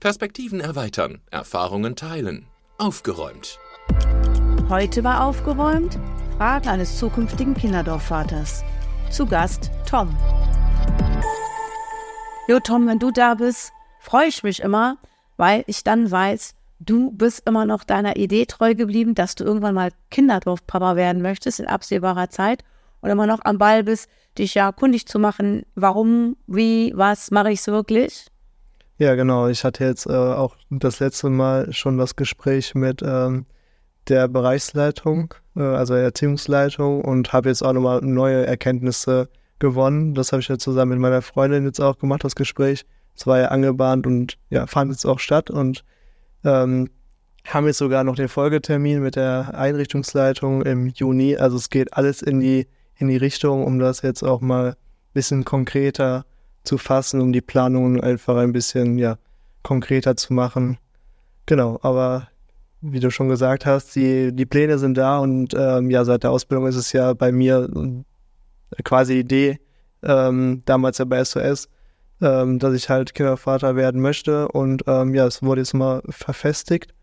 Perspektiven erweitern, Erfahrungen teilen. Aufgeräumt. Heute war aufgeräumt Fragen eines zukünftigen Kinderdorfvaters. Zu Gast Tom. Jo, Tom, wenn du da bist, freue ich mich immer, weil ich dann weiß, du bist immer noch deiner Idee treu geblieben, dass du irgendwann mal Kinderdorfpapa werden möchtest in absehbarer Zeit und immer noch am Ball bist, dich ja kundig zu machen, warum, wie, was mache ich es wirklich? Ja, genau. Ich hatte jetzt äh, auch das letzte Mal schon das Gespräch mit ähm, der Bereichsleitung, äh, also Erziehungsleitung und habe jetzt auch nochmal neue Erkenntnisse gewonnen. Das habe ich ja zusammen mit meiner Freundin jetzt auch gemacht, das Gespräch. Es war ja angebahnt und ja, fand jetzt auch statt und ähm, haben jetzt sogar noch den Folgetermin mit der Einrichtungsleitung im Juni. Also es geht alles in die in die Richtung, um das jetzt auch mal ein bisschen konkreter zu fassen, um die Planungen einfach ein bisschen ja, konkreter zu machen. Genau, aber wie du schon gesagt hast, die, die Pläne sind da und ähm, ja, seit der Ausbildung ist es ja bei mir quasi die Idee, ähm, damals ja bei SOS, ähm, dass ich halt Kindervater werden möchte und ähm, ja, es wurde jetzt mal verfestigt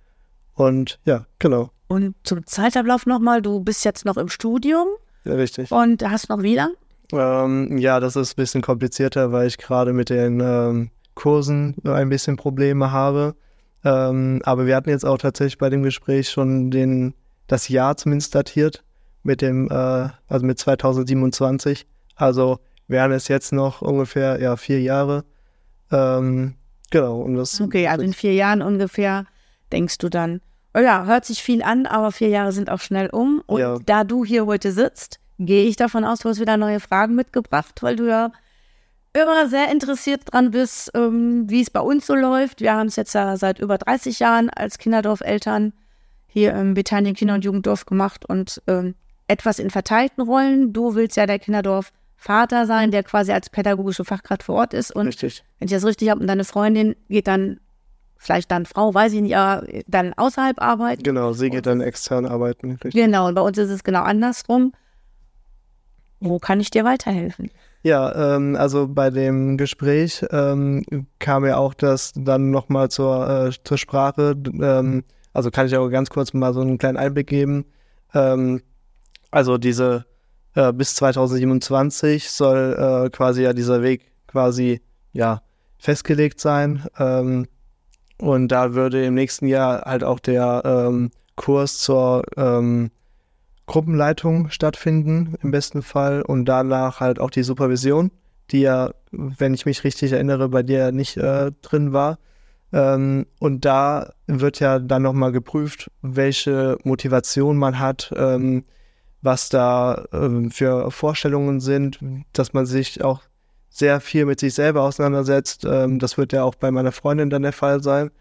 und ja, genau. Und zum Zeitablauf nochmal, du bist jetzt noch im Studium. Ja, richtig. Und hast noch wie lang? Ähm, ja, das ist ein bisschen komplizierter, weil ich gerade mit den ähm, Kursen ein bisschen Probleme habe. Ähm, aber wir hatten jetzt auch tatsächlich bei dem Gespräch schon den, das Jahr zumindest datiert mit dem, äh, also mit 2027. Also wären es jetzt noch ungefähr ja vier Jahre. Ähm, genau. Und das, okay, also in vier Jahren ungefähr denkst du dann, oh ja, hört sich viel an, aber vier Jahre sind auch schnell um. Und ja. da du hier heute sitzt, gehe ich davon aus, du hast wieder neue Fragen mitgebracht, weil du ja immer sehr interessiert dran bist, ähm, wie es bei uns so läuft. Wir haben es jetzt ja seit über 30 Jahren als Kinderdorfeltern hier im Bethanien Kinder- und Jugenddorf gemacht und ähm, etwas in verteilten Rollen. Du willst ja der Kinderdorf Vater sein, der quasi als pädagogische Fachkraft vor Ort ist. Und richtig. wenn ich das richtig habe, und deine Freundin geht dann, vielleicht dann Frau, weiß ich nicht, aber dann außerhalb arbeiten. Genau, sie geht dann extern arbeiten. Richtig. Genau, und bei uns ist es genau andersrum. Wo kann ich dir weiterhelfen? Ja, ähm, also bei dem Gespräch ähm, kam ja auch das dann nochmal zur, äh, zur Sprache. Ähm, also kann ich auch ganz kurz mal so einen kleinen Einblick geben. Ähm, also diese äh, bis 2027 soll äh, quasi ja dieser Weg quasi ja festgelegt sein. Ähm, und da würde im nächsten Jahr halt auch der ähm, Kurs zur Gruppenleitung stattfinden, im besten Fall, und danach halt auch die Supervision, die ja, wenn ich mich richtig erinnere, bei dir nicht äh, drin war. Ähm, und da wird ja dann nochmal geprüft, welche Motivation man hat, ähm, was da ähm, für Vorstellungen sind, dass man sich auch sehr viel mit sich selber auseinandersetzt. Ähm, das wird ja auch bei meiner Freundin dann der Fall sein.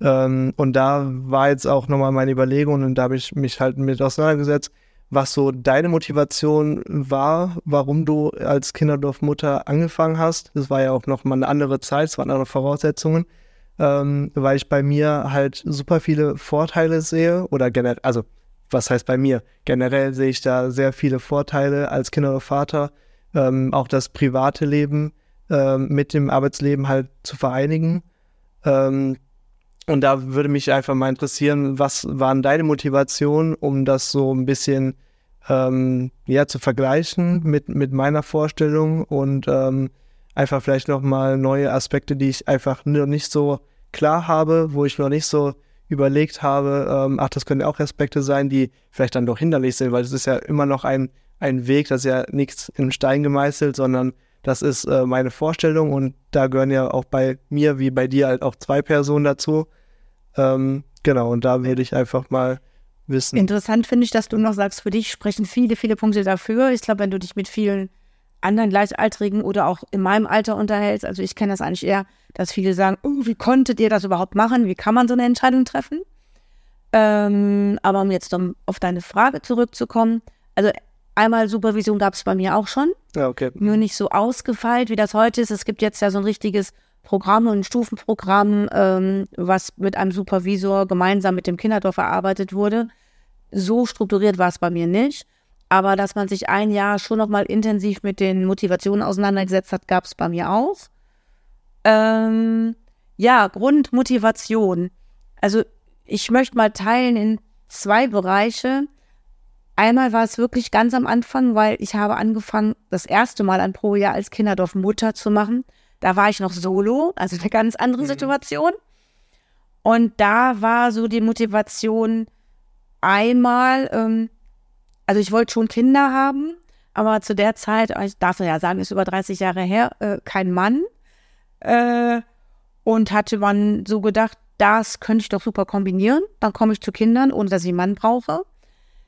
Ähm, und da war jetzt auch nochmal meine Überlegung und da habe ich mich halt mit auseinandergesetzt, was so deine Motivation war, warum du als Kinderdorfmutter angefangen hast. Das war ja auch noch mal eine andere Zeit, es waren andere Voraussetzungen, ähm, weil ich bei mir halt super viele Vorteile sehe oder generell, also was heißt bei mir? Generell sehe ich da sehr viele Vorteile als Kinderdorfvater, ähm, auch das private Leben ähm, mit dem Arbeitsleben halt zu vereinigen. Ähm, und da würde mich einfach mal interessieren, was waren deine Motivationen, um das so ein bisschen ähm, ja, zu vergleichen mit, mit meiner Vorstellung und ähm, einfach vielleicht nochmal neue Aspekte, die ich einfach noch nicht so klar habe, wo ich noch nicht so überlegt habe, ähm, ach, das können auch Aspekte sein, die vielleicht dann doch hinderlich sind, weil es ist ja immer noch ein, ein Weg, das ist ja nichts in Stein gemeißelt, sondern das ist äh, meine Vorstellung und da gehören ja auch bei mir wie bei dir halt auch zwei Personen dazu. Ähm, genau, und da würde ich einfach mal wissen. Interessant finde ich, dass du noch sagst, für dich sprechen viele, viele Punkte dafür. Ich glaube, wenn du dich mit vielen anderen Gleichaltrigen oder auch in meinem Alter unterhältst, also ich kenne das eigentlich eher, dass viele sagen, oh, wie konntet ihr das überhaupt machen? Wie kann man so eine Entscheidung treffen? Ähm, aber um jetzt um auf deine Frage zurückzukommen, also Einmal Supervision gab es bei mir auch schon. Ja, okay. Nur nicht so ausgefeilt, wie das heute ist. Es gibt jetzt ja so ein richtiges Programm und Stufenprogramm, ähm, was mit einem Supervisor gemeinsam mit dem Kinderdorf erarbeitet wurde. So strukturiert war es bei mir nicht. Aber dass man sich ein Jahr schon nochmal intensiv mit den Motivationen auseinandergesetzt hat, gab es bei mir auch. Ähm, Ja, Grundmotivation. Also ich möchte mal teilen in zwei Bereiche. Einmal war es wirklich ganz am Anfang, weil ich habe angefangen, das erste Mal ein Pro-Jahr als Kinderdorf Mutter zu machen. Da war ich noch solo, also eine ganz andere mhm. Situation. Und da war so die Motivation einmal, ähm, also ich wollte schon Kinder haben, aber zu der Zeit, ich darf ja sagen, ist über 30 Jahre her, äh, kein Mann. Äh, und hatte man so gedacht, das könnte ich doch super kombinieren. Dann komme ich zu Kindern, ohne dass ich einen Mann brauche.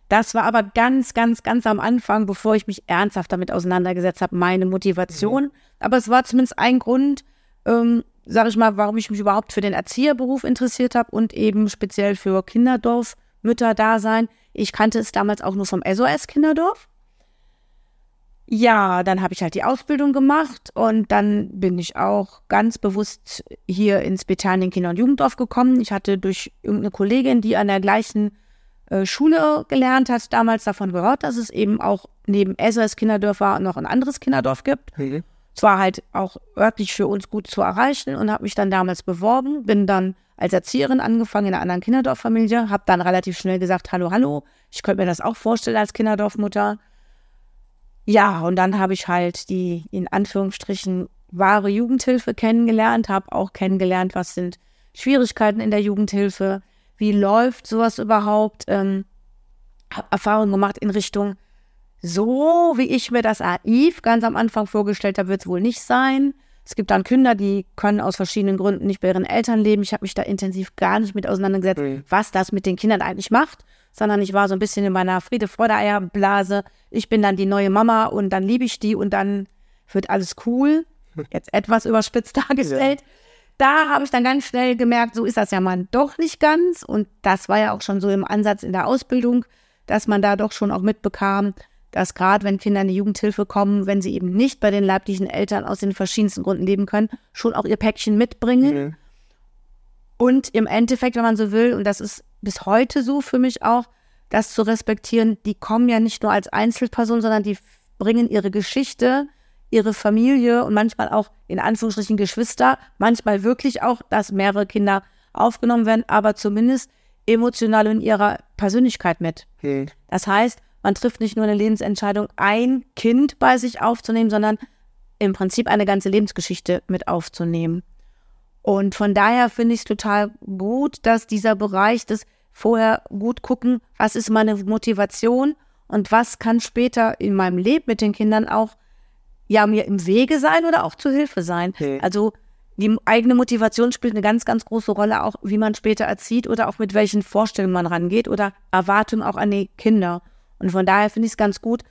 Das war aber ganz, ganz, ganz am Anfang, bevor ich mich ernsthaft damit auseinandergesetzt habe, meine Motivation. Mhm. Aber es war zumindest ein Grund, ähm, sage ich mal, warum ich mich überhaupt für den Erzieherberuf interessiert habe und eben speziell für Kinderdorf-Mütter-Dasein. Ich kannte es damals auch nur vom SOS-Kinderdorf. Ja, dann habe ich halt die Ausbildung gemacht und dann bin ich auch ganz bewusst hier ins Bethanien Kinder- und Jugenddorf gekommen. Ich hatte durch irgendeine Kollegin, die an der gleichen Schule gelernt hat, damals davon gehört, dass es eben auch neben SOS Kinderdörfer noch ein anderes Kinderdorf gibt. Mhm. Zwar halt auch örtlich für uns gut zu erreichen und habe mich dann damals beworben, bin dann als Erzieherin angefangen in einer anderen Kinderdorffamilie, habe dann relativ schnell gesagt, hallo, hallo, ich könnte mir das auch vorstellen als Kinderdorfmutter. Ja, und dann habe ich halt die in Anführungsstrichen wahre Jugendhilfe kennengelernt, habe auch kennengelernt, was sind Schwierigkeiten in der Jugendhilfe, wie läuft sowas überhaupt, ähm, habe Erfahrungen gemacht in Richtung, so wie ich mir das AIV ganz am Anfang vorgestellt habe, wird es wohl nicht sein. Es gibt dann Kinder, die können aus verschiedenen Gründen nicht bei ihren Eltern leben. Ich habe mich da intensiv gar nicht mit auseinandergesetzt, mhm. was das mit den Kindern eigentlich macht sondern ich war so ein bisschen in meiner Friede, Freude, Eierblase. Ich bin dann die neue Mama und dann liebe ich die und dann wird alles cool. Jetzt etwas überspitzt dargestellt. Ja. Da habe ich dann ganz schnell gemerkt, so ist das ja mal doch nicht ganz. Und das war ja auch schon so im Ansatz in der Ausbildung, dass man da doch schon auch mitbekam, dass gerade wenn Kinder in die Jugendhilfe kommen, wenn sie eben nicht bei den leiblichen Eltern aus den verschiedensten Gründen leben können, schon auch ihr Päckchen mitbringen. Mhm. Und im Endeffekt, wenn man so will, und das ist bis heute so für mich auch, das zu respektieren, die kommen ja nicht nur als Einzelperson, sondern die bringen ihre Geschichte, ihre Familie und manchmal auch in Anführungsstrichen Geschwister, manchmal wirklich auch, dass mehrere Kinder aufgenommen werden, aber zumindest emotional in ihrer Persönlichkeit mit. Okay. Das heißt, man trifft nicht nur eine Lebensentscheidung, ein Kind bei sich aufzunehmen, sondern im Prinzip eine ganze Lebensgeschichte mit aufzunehmen. Und von daher finde ich es total gut, dass dieser Bereich des vorher gut gucken, was ist meine Motivation und was kann später in meinem Leben mit den Kindern auch ja mir im Wege sein oder auch zur Hilfe sein. Okay. Also die eigene Motivation spielt eine ganz, ganz große Rolle, auch wie man später erzieht oder auch mit welchen Vorstellungen man rangeht oder Erwartungen auch an die Kinder. Und von daher finde ich es ganz gut,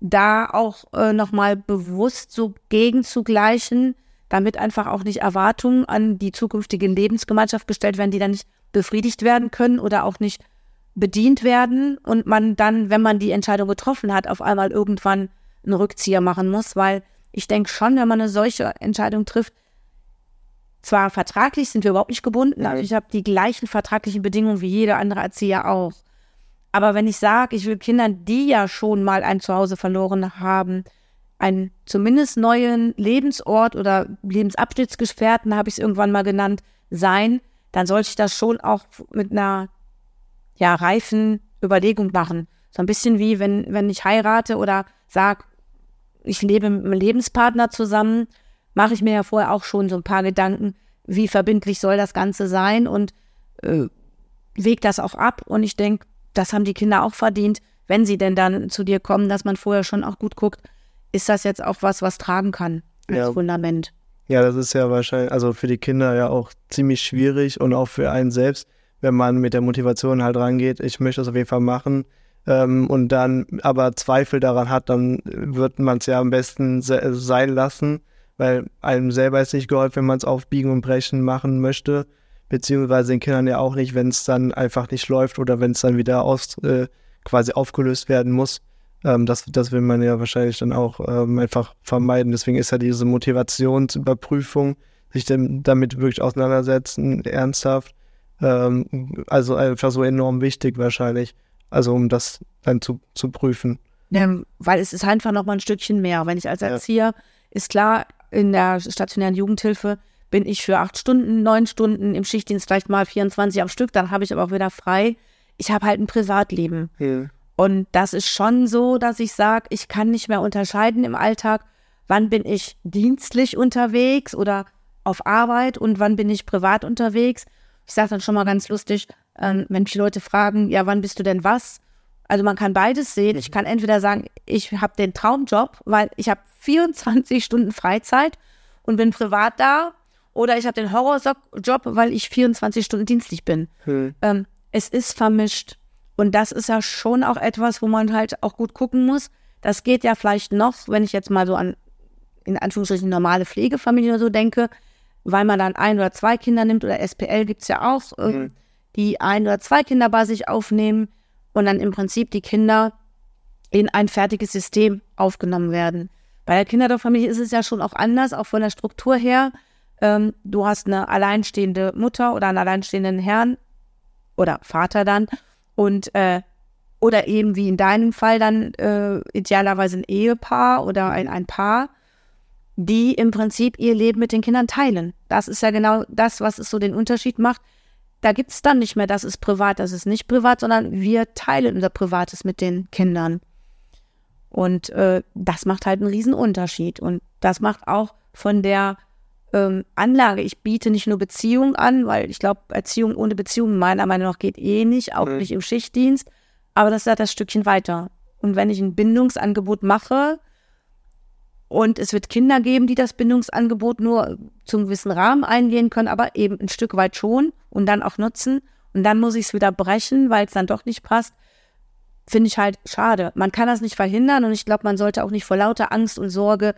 da auch äh, nochmal bewusst so gegenzugleichen, damit einfach auch nicht Erwartungen an die zukünftige Lebensgemeinschaft gestellt werden, die dann nicht befriedigt werden können oder auch nicht bedient werden und man dann, wenn man die Entscheidung getroffen hat, auf einmal irgendwann einen Rückzieher machen muss, weil ich denke schon, wenn man eine solche Entscheidung trifft, zwar vertraglich sind wir überhaupt nicht gebunden, also ich habe die gleichen vertraglichen Bedingungen wie jeder andere Erzieher auch. Aber wenn ich sage, ich will Kindern, die ja schon mal ein Zuhause verloren haben, einen zumindest neuen Lebensort oder Lebensabschnittsgefährten, habe ich es irgendwann mal genannt, sein, dann sollte ich das schon auch mit einer ja, reifen Überlegung machen. So ein bisschen wie, wenn, wenn ich heirate oder sage, ich lebe mit einem Lebenspartner zusammen, mache ich mir ja vorher auch schon so ein paar Gedanken, wie verbindlich soll das Ganze sein und äh, wege das auch ab. Und ich denke, das haben die Kinder auch verdient, wenn sie denn dann zu dir kommen, dass man vorher schon auch gut guckt, ist das jetzt auch was, was tragen kann als ja. Fundament. Ja, das ist ja wahrscheinlich, also für die Kinder ja auch ziemlich schwierig und auch für einen selbst, wenn man mit der Motivation halt rangeht, ich möchte das auf jeden Fall machen ähm, und dann aber Zweifel daran hat, dann wird man es ja am besten se sein lassen, weil einem selber ist nicht geholfen, wenn man es auf Biegen und Brechen machen möchte, beziehungsweise den Kindern ja auch nicht, wenn es dann einfach nicht läuft oder wenn es dann wieder aus, äh, quasi aufgelöst werden muss. Ähm, das, das will man ja wahrscheinlich dann auch ähm, einfach vermeiden. Deswegen ist ja diese Motivationsüberprüfung, sich dem, damit wirklich auseinandersetzen, ernsthaft, ähm, also einfach so enorm wichtig wahrscheinlich. Also um das dann zu, zu prüfen. Ja, weil es ist einfach noch mal ein Stückchen mehr. Wenn ich als Erzieher, ja. ist klar, in der stationären Jugendhilfe bin ich für acht Stunden, neun Stunden im Schichtdienst vielleicht mal 24 am Stück, dann habe ich aber auch wieder frei. Ich habe halt ein Privatleben. Ja. Und das ist schon so, dass ich sage, ich kann nicht mehr unterscheiden im Alltag, wann bin ich dienstlich unterwegs oder auf Arbeit und wann bin ich privat unterwegs. Ich sage dann schon mal ganz lustig, ähm, wenn die Leute fragen, ja, wann bist du denn was? Also man kann beides sehen. Ich kann entweder sagen, ich habe den Traumjob, weil ich habe 24 Stunden Freizeit und bin privat da, oder ich habe den Horrorjob, weil ich 24 Stunden dienstlich bin. Hm. Ähm, es ist vermischt. Und das ist ja schon auch etwas, wo man halt auch gut gucken muss. Das geht ja vielleicht noch, wenn ich jetzt mal so an, in Anführungsstrichen, normale Pflegefamilien oder so denke, weil man dann ein oder zwei Kinder nimmt oder SPL gibt es ja auch, mhm. Die ein oder zwei Kinder bei sich aufnehmen und dann im Prinzip die Kinder in ein fertiges System aufgenommen werden. Bei der Kinderdorffamilie ist es ja schon auch anders, auch von der Struktur her. Ähm, du hast eine alleinstehende Mutter oder einen alleinstehenden Herrn oder Vater dann und äh, oder eben wie in deinem Fall dann äh, idealerweise ein Ehepaar oder ein, ein Paar, die im Prinzip ihr Leben mit den Kindern teilen. Das ist ja genau das, was es so den Unterschied macht. Da gibt es dann nicht mehr, das ist privat, das ist nicht privat, sondern wir teilen unser Privates mit den Kindern. Und äh, das macht halt einen riesen Unterschied. Und das macht auch von der ähm, Anlage. Ich biete nicht nur Beziehung an, weil ich glaube, Erziehung ohne Beziehung meiner Meinung nach geht eh nicht, auch mhm. nicht im Schichtdienst. Aber das ist halt das Stückchen weiter. Und wenn ich ein Bindungsangebot mache und es wird Kinder geben, die das Bindungsangebot nur zum gewissen Rahmen eingehen können, aber eben ein Stück weit schon und dann auch nutzen. Und dann muss ich es wieder brechen, weil es dann doch nicht passt. Finde ich halt schade. Man kann das nicht verhindern und ich glaube, man sollte auch nicht vor lauter Angst und Sorge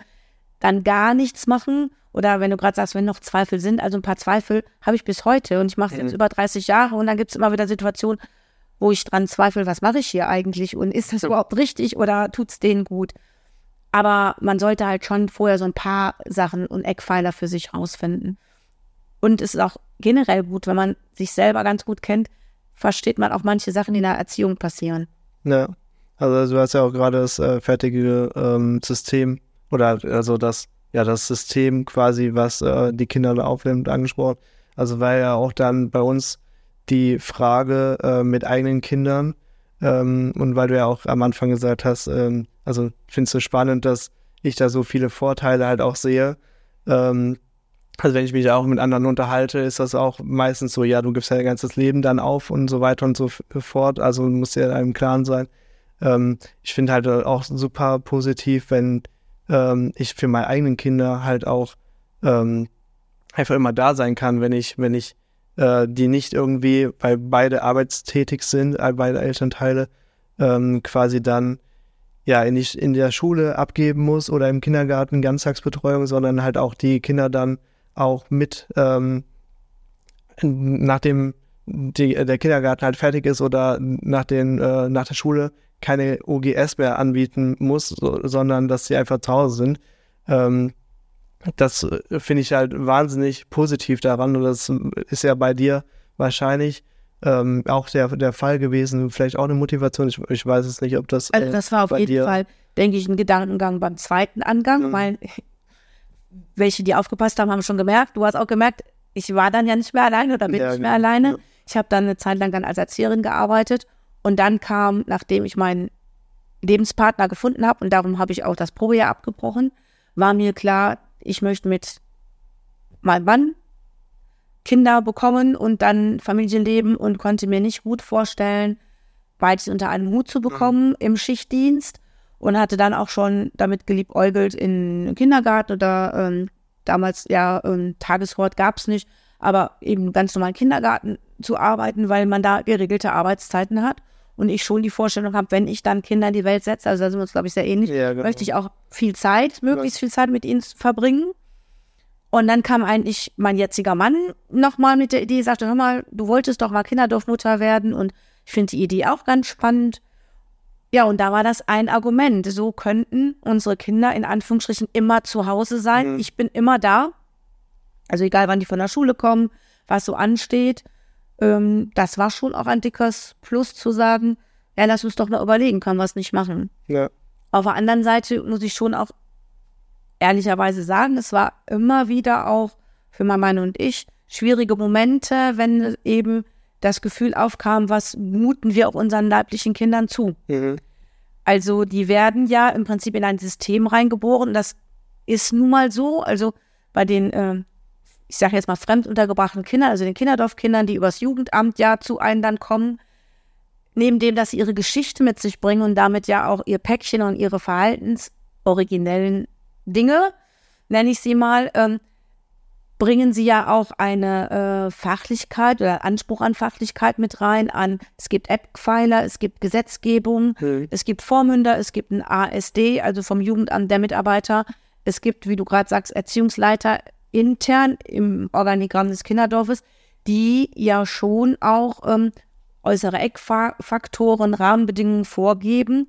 dann gar nichts machen, oder wenn du gerade sagst, wenn noch Zweifel sind, also ein paar Zweifel habe ich bis heute und ich mache es mhm. jetzt über 30 Jahre und dann gibt es immer wieder Situationen, wo ich dran zweifle, was mache ich hier eigentlich und ist das überhaupt richtig oder tut es denen gut? Aber man sollte halt schon vorher so ein paar Sachen und Eckpfeiler für sich rausfinden. Und es ist auch generell gut, wenn man sich selber ganz gut kennt, versteht man auch manche Sachen, die in der Erziehung passieren. Ja, also du hast ja auch gerade das äh, fertige ähm, System oder also das ja das System quasi, was äh, die Kinder da aufnimmt, angesprochen. Also weil ja auch dann bei uns die Frage äh, mit eigenen Kindern ähm, und weil du ja auch am Anfang gesagt hast, ähm, also findest du spannend, dass ich da so viele Vorteile halt auch sehe. Ähm, also wenn ich mich auch mit anderen unterhalte, ist das auch meistens so, ja, du gibst ja dein ganzes Leben dann auf und so weiter und so fort. Also muss ja einem Klaren sein. Ähm, ich finde halt auch super positiv, wenn ähm, ich für meine eigenen Kinder halt auch ähm, einfach immer da sein kann, wenn ich, wenn ich äh, die nicht irgendwie, weil beide arbeitstätig sind, äh, beide Elternteile, ähm, quasi dann ja in, die, in der Schule abgeben muss oder im Kindergarten Ganztagsbetreuung, sondern halt auch die Kinder dann auch mit ähm, nachdem die, der Kindergarten halt fertig ist oder nach, den, äh, nach der Schule keine OGS mehr anbieten muss, so, sondern dass sie einfach zu Hause sind. Ähm, das äh, finde ich halt wahnsinnig positiv daran und das ist ja bei dir wahrscheinlich ähm, auch der, der Fall gewesen, vielleicht auch eine Motivation. Ich, ich weiß es nicht, ob das. Äh, also das war auf jeden dir... Fall, denke ich, ein Gedankengang beim zweiten Angang, mhm. weil welche, die aufgepasst haben, haben schon gemerkt. Du hast auch gemerkt, ich war dann ja nicht mehr alleine oder bin ja, nicht mehr genau. alleine. Ja. Ich habe dann eine Zeit lang dann als Erzieherin gearbeitet und dann kam, nachdem ich meinen Lebenspartner gefunden habe, und darum habe ich auch das Probejahr abgebrochen, war mir klar, ich möchte mit meinem Mann Kinder bekommen und dann Familienleben und konnte mir nicht gut vorstellen, beides unter einen Hut zu bekommen mhm. im Schichtdienst und hatte dann auch schon damit geliebäugelt in Kindergarten oder ähm, damals ja ähm, Tageshort gab es nicht, aber eben ganz normal Kindergarten zu arbeiten, weil man da geregelte Arbeitszeiten hat und ich schon die Vorstellung habe, wenn ich dann Kinder in die Welt setze, also da sind wir uns, glaube ich, sehr ähnlich, ja, genau. möchte ich auch viel Zeit, möglichst viel Zeit mit ihnen verbringen. Und dann kam eigentlich mein jetziger Mann nochmal mit der Idee, sagte, hör mal, du wolltest doch mal Kinderdorfmutter werden und ich finde die Idee auch ganz spannend. Ja, und da war das ein Argument. So könnten unsere Kinder in Anführungsstrichen immer zu Hause sein. Mhm. Ich bin immer da. Also egal, wann die von der Schule kommen, was so ansteht ähm, das war schon auch ein dickes Plus zu sagen, ja, lass uns doch mal überlegen, können wir es nicht machen. Ja. Auf der anderen Seite muss ich schon auch ehrlicherweise sagen, es war immer wieder auch für mein Mann und ich schwierige Momente, wenn eben das Gefühl aufkam, was muten wir auch unseren leiblichen Kindern zu. Mhm. Also die werden ja im Prinzip in ein System reingeboren. Das ist nun mal so. Also bei den, äh, ich sage jetzt mal, fremduntergebrachten Kindern, also den Kinderdorfkindern, die übers Jugendamt ja zu einem dann kommen, neben dem, dass sie ihre Geschichte mit sich bringen und damit ja auch ihr Päckchen und ihre verhaltensoriginellen Dinge, nenne ich sie mal, ähm, bringen sie ja auch eine äh, Fachlichkeit oder Anspruch an Fachlichkeit mit rein. An es gibt Eckpfeiler, es gibt Gesetzgebung, hm. es gibt Vormünder, es gibt ein ASD, also vom Jugendamt der Mitarbeiter. Es gibt, wie du gerade sagst, Erziehungsleiter intern im Organigramm des Kinderdorfes, die ja schon auch ähm, äußere Eckfaktoren, Rahmenbedingungen vorgeben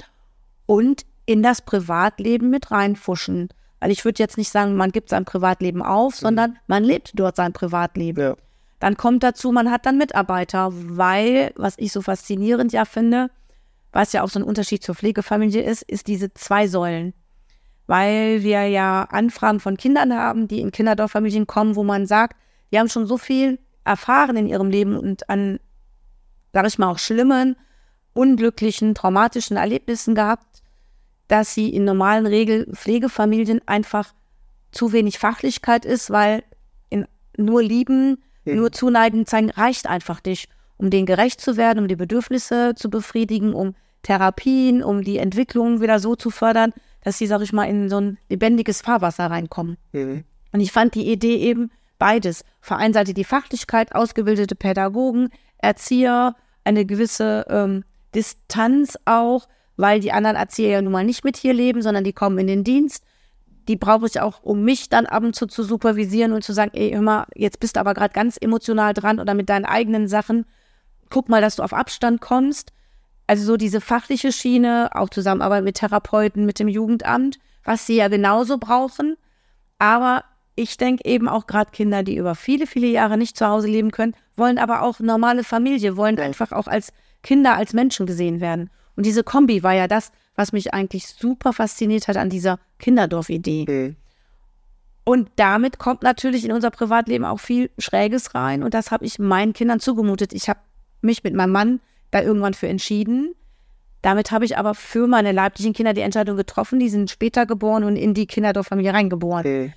und in das Privatleben mit reinfuschen. Weil ich würde jetzt nicht sagen, man gibt sein Privatleben auf, mhm. sondern man lebt dort sein Privatleben. Ja. Dann kommt dazu, man hat dann Mitarbeiter, weil, was ich so faszinierend ja finde, was ja auch so ein Unterschied zur Pflegefamilie ist, ist diese zwei Säulen. Weil wir ja Anfragen von Kindern haben, die in Kinderdorffamilien kommen, wo man sagt, die haben schon so viel erfahren in ihrem Leben und an, sag ich mal, auch schlimmen, unglücklichen, traumatischen Erlebnissen gehabt, dass sie in normalen Regelpflegefamilien einfach zu wenig Fachlichkeit ist, weil in nur lieben, mhm. nur zuneigen zeigen reicht einfach nicht, um denen gerecht zu werden, um die Bedürfnisse zu befriedigen, um Therapien, um die Entwicklung wieder so zu fördern, dass sie, sag ich mal, in so ein lebendiges Fahrwasser reinkommen. Mhm. Und ich fand die Idee eben beides. Vor einer Seite die Fachlichkeit, ausgebildete Pädagogen, Erzieher, eine gewisse ähm, Distanz auch, weil die anderen Erzieher ja nun mal nicht mit hier leben, sondern die kommen in den Dienst. Die brauche ich auch, um mich dann ab und zu zu supervisieren und zu sagen, ey, mal, jetzt bist du aber gerade ganz emotional dran oder mit deinen eigenen Sachen. Guck mal, dass du auf Abstand kommst. Also so diese fachliche Schiene, auch Zusammenarbeit mit Therapeuten, mit dem Jugendamt, was sie ja genauso brauchen. Aber ich denke eben auch gerade Kinder, die über viele, viele Jahre nicht zu Hause leben können, wollen aber auch normale Familie, wollen einfach auch als Kinder, als Menschen gesehen werden. Und diese Kombi war ja das, was mich eigentlich super fasziniert hat an dieser Kinderdorf-Idee. Mhm. Und damit kommt natürlich in unser Privatleben auch viel Schräges rein. Und das habe ich meinen Kindern zugemutet. Ich habe mich mit meinem Mann da irgendwann für entschieden. Damit habe ich aber für meine leiblichen Kinder die Entscheidung getroffen. Die sind später geboren und in die Kinderdorffamilie reingeboren. Mhm.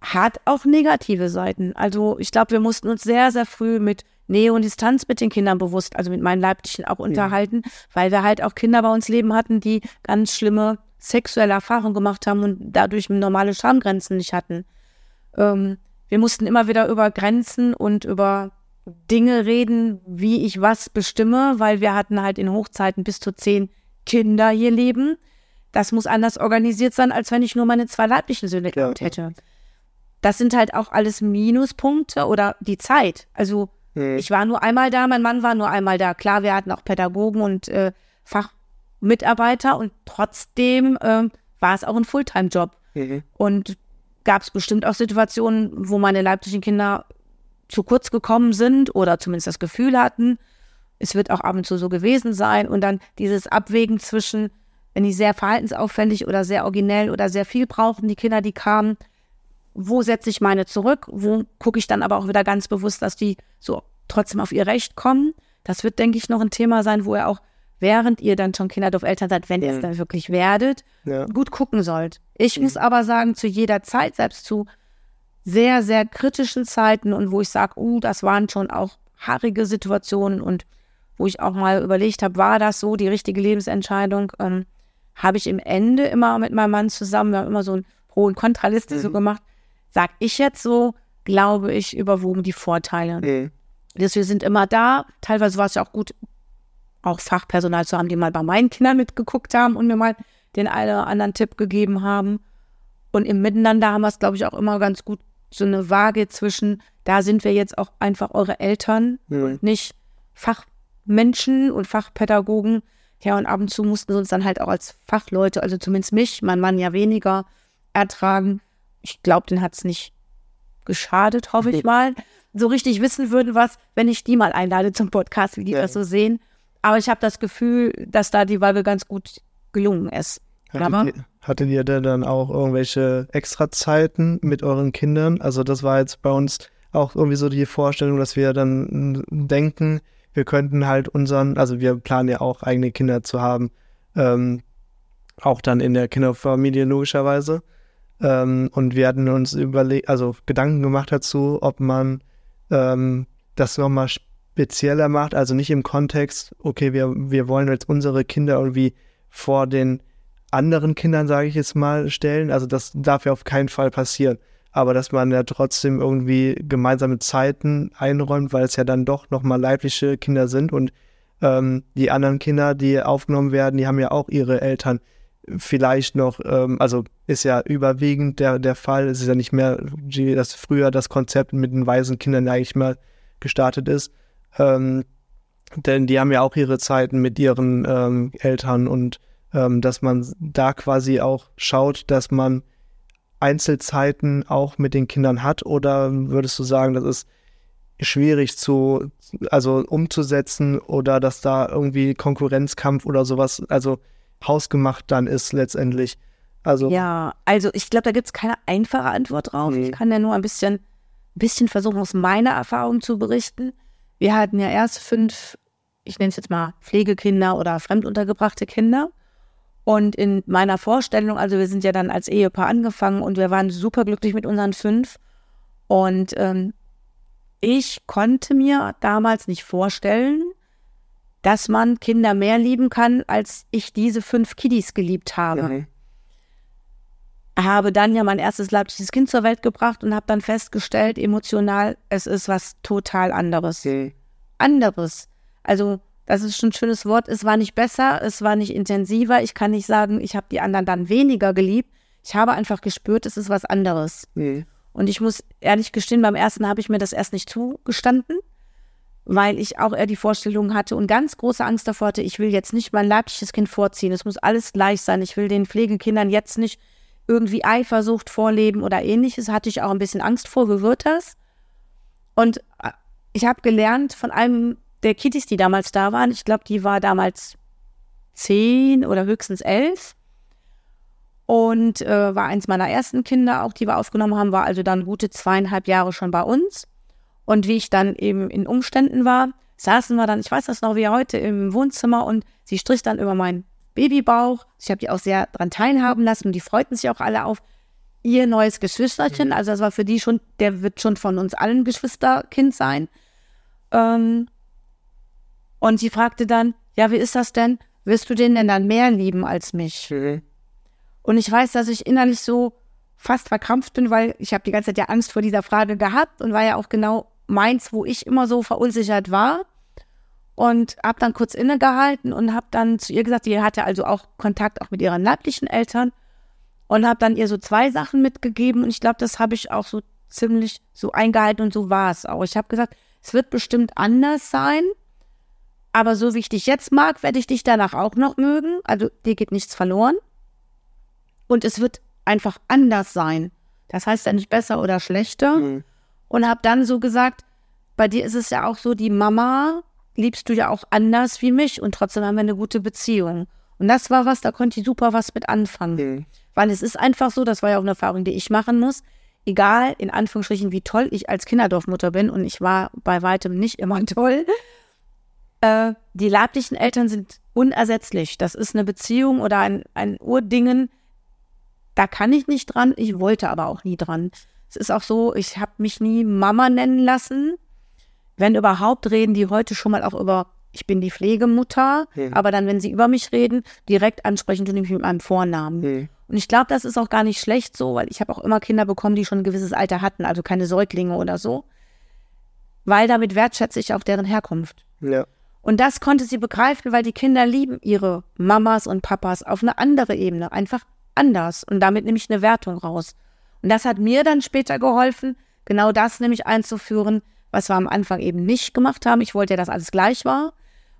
Hat auch negative Seiten. Also ich glaube, wir mussten uns sehr, sehr früh mit Nähe und Distanz mit den Kindern bewusst, also mit meinen Leiblichen auch unterhalten, ja. weil wir halt auch Kinder bei uns leben hatten, die ganz schlimme sexuelle Erfahrungen gemacht haben und dadurch normale Schamgrenzen nicht hatten. Ähm, wir mussten immer wieder über Grenzen und über Dinge reden, wie ich was bestimme, weil wir hatten halt in Hochzeiten bis zu zehn Kinder hier leben. Das muss anders organisiert sein, als wenn ich nur meine zwei leiblichen Söhne gehabt hätte. Das sind halt auch alles Minuspunkte oder die Zeit. Also hm. Ich war nur einmal da, mein Mann war nur einmal da. Klar, wir hatten auch Pädagogen und äh, Fachmitarbeiter und trotzdem äh, war es auch ein Fulltime-Job. Mhm. Und gab es bestimmt auch Situationen, wo meine leiblichen Kinder zu kurz gekommen sind oder zumindest das Gefühl hatten, es wird auch ab und zu so gewesen sein. Und dann dieses Abwägen zwischen, wenn die sehr verhaltensauffällig oder sehr originell oder sehr viel brauchen, die Kinder, die kamen, wo setze ich meine zurück, wo gucke ich dann aber auch wieder ganz bewusst, dass die so trotzdem auf ihr Recht kommen. Das wird, denke ich, noch ein Thema sein, wo ihr auch, während ihr dann schon Kinderdorf-Eltern seid, wenn ihr es dann wirklich werdet, ja. gut gucken sollt. Ich mhm. muss aber sagen, zu jeder Zeit, selbst zu sehr, sehr kritischen Zeiten und wo ich sage, uh, das waren schon auch haarige Situationen und wo ich auch mal überlegt habe, war das so die richtige Lebensentscheidung, ähm, habe ich im Ende immer mit meinem Mann zusammen, wir haben immer so ein Pro- und Kontraliste mhm. so gemacht, sag ich jetzt so, glaube ich, überwogen die Vorteile. Mhm. Wir sind immer da. Teilweise war es ja auch gut, auch Fachpersonal zu haben, die mal bei meinen Kindern mitgeguckt haben und mir mal den einen oder anderen Tipp gegeben haben. Und im Miteinander haben wir es, glaube ich, auch immer ganz gut so eine Waage zwischen, da sind wir jetzt auch einfach eure Eltern mhm. und nicht Fachmenschen und Fachpädagogen. Ja, und ab und zu mussten sie uns dann halt auch als Fachleute, also zumindest mich, mein Mann ja weniger, ertragen ich glaube, den hat es nicht geschadet, hoffe ich mal. So richtig wissen würden was, wenn ich die mal einlade zum Podcast, wie die ja. das so sehen. Aber ich habe das Gefühl, dass da die Waage ganz gut gelungen ist. Hattet ihr, Hattet ihr denn dann auch irgendwelche Extrazeiten mit euren Kindern? Also das war jetzt bei uns auch irgendwie so die Vorstellung, dass wir dann denken, wir könnten halt unseren, also wir planen ja auch eigene Kinder zu haben, ähm, auch dann in der Kinderfamilie logischerweise. Ähm, und wir hatten uns überlegt, also Gedanken gemacht dazu, ob man ähm, das nochmal spezieller macht, also nicht im Kontext, okay, wir, wir wollen jetzt unsere Kinder irgendwie vor den anderen Kindern, sage ich jetzt mal, stellen. Also das darf ja auf keinen Fall passieren. Aber dass man ja trotzdem irgendwie gemeinsame Zeiten einräumt, weil es ja dann doch nochmal leibliche Kinder sind und ähm, die anderen Kinder, die aufgenommen werden, die haben ja auch ihre Eltern vielleicht noch, ähm, also ist ja überwiegend der, der Fall. Es ist ja nicht mehr, wie das früher das Konzept mit den weisen Kindern eigentlich mal gestartet ist. Ähm, denn die haben ja auch ihre Zeiten mit ihren ähm, Eltern und ähm, dass man da quasi auch schaut, dass man Einzelzeiten auch mit den Kindern hat oder würdest du sagen, das ist schwierig zu, also umzusetzen oder dass da irgendwie Konkurrenzkampf oder sowas, also hausgemacht dann ist letztendlich. Also ja, also ich glaube, da gibt es keine einfache Antwort drauf. Nee. Ich kann ja nur ein bisschen, bisschen versuchen, aus meiner Erfahrung zu berichten. Wir hatten ja erst fünf, ich nenne es jetzt mal Pflegekinder oder fremduntergebrachte Kinder. Und in meiner Vorstellung, also wir sind ja dann als Ehepaar angefangen und wir waren super glücklich mit unseren fünf. Und ähm, ich konnte mir damals nicht vorstellen, dass man Kinder mehr lieben kann, als ich diese fünf Kiddies geliebt habe. Mhm. Habe dann ja mein erstes leibliches Kind zur Welt gebracht und habe dann festgestellt, emotional, es ist was total anderes. Mhm. Anderes. Also, das ist schon ein schönes Wort. Es war nicht besser, es war nicht intensiver. Ich kann nicht sagen, ich habe die anderen dann weniger geliebt. Ich habe einfach gespürt, es ist was anderes. Mhm. Und ich muss ehrlich gestehen, beim ersten habe ich mir das erst nicht zugestanden weil ich auch eher die Vorstellung hatte und ganz große Angst davor hatte, ich will jetzt nicht mein leibliches Kind vorziehen. Es muss alles gleich sein. Ich will den Pflegekindern jetzt nicht irgendwie Eifersucht vorleben oder ähnliches. Hatte ich auch ein bisschen Angst vor. Wie wird das? Und äh, ich habe gelernt von einem der Kitties, die damals da waren. Ich glaube, die war damals zehn oder höchstens elf. Und äh, war eins meiner ersten Kinder, auch die wir aufgenommen haben, war also dann gute zweieinhalb Jahre schon bei uns. Und wie ich dann eben in Umständen war, saßen wir dann, ich weiß das noch wie heute, im Wohnzimmer und sie strich dann über meinen Babybauch. Ich habe die auch sehr daran teilhaben lassen und die freuten sich auch alle auf ihr neues Geschwisterchen. Mhm. Also das war für die schon, der wird schon von uns allen Geschwisterkind sein. Ähm, und sie fragte dann, ja, wie ist das denn? Wirst du den denn dann mehr lieben als mich? Mhm. Und ich weiß, dass ich innerlich so fast verkrampft bin, weil ich habe die ganze Zeit ja Angst vor dieser Frage gehabt und war ja auch genau meins, wo ich immer so verunsichert war. Und habe dann kurz innegehalten und habe dann zu ihr gesagt, die hatte also auch Kontakt auch mit ihren leiblichen Eltern und habe dann ihr so zwei Sachen mitgegeben und ich glaube, das habe ich auch so ziemlich so eingehalten und so war es auch. Ich habe gesagt, es wird bestimmt anders sein, aber so wie ich dich jetzt mag, werde ich dich danach auch noch mögen. Also dir geht nichts verloren. Und es wird einfach anders sein. Das heißt ja nicht besser oder schlechter. Mhm und habe dann so gesagt, bei dir ist es ja auch so, die Mama liebst du ja auch anders wie mich und trotzdem haben wir eine gute Beziehung. Und das war was, da konnte ich super was mit anfangen. Mhm. Weil es ist einfach so, das war ja auch eine Erfahrung, die ich machen muss, egal in Anführungsstrichen, wie toll ich als Kinderdorfmutter bin und ich war bei weitem nicht immer toll, äh, die leiblichen Eltern sind unersetzlich. Das ist eine Beziehung oder ein, ein Urdingen, da kann ich nicht dran, ich wollte aber auch nie dran. Es ist auch so, ich habe mich nie Mama nennen lassen. Wenn überhaupt, reden die heute schon mal auch über, ich bin die Pflegemutter. Hm. Aber dann, wenn sie über mich reden, direkt ansprechen, tun mich mit meinem Vornamen. Hm. Und ich glaube, das ist auch gar nicht schlecht so, weil ich habe auch immer Kinder bekommen, die schon ein gewisses Alter hatten, also keine Säuglinge oder so. Weil damit wertschätze ich auch deren Herkunft. Ja. Und das konnte sie begreifen, weil die Kinder lieben ihre Mamas und Papas auf eine andere Ebene, einfach anders. Und damit nehme ich eine Wertung raus. Und das hat mir dann später geholfen, genau das nämlich einzuführen, was wir am Anfang eben nicht gemacht haben. Ich wollte ja, dass alles gleich war.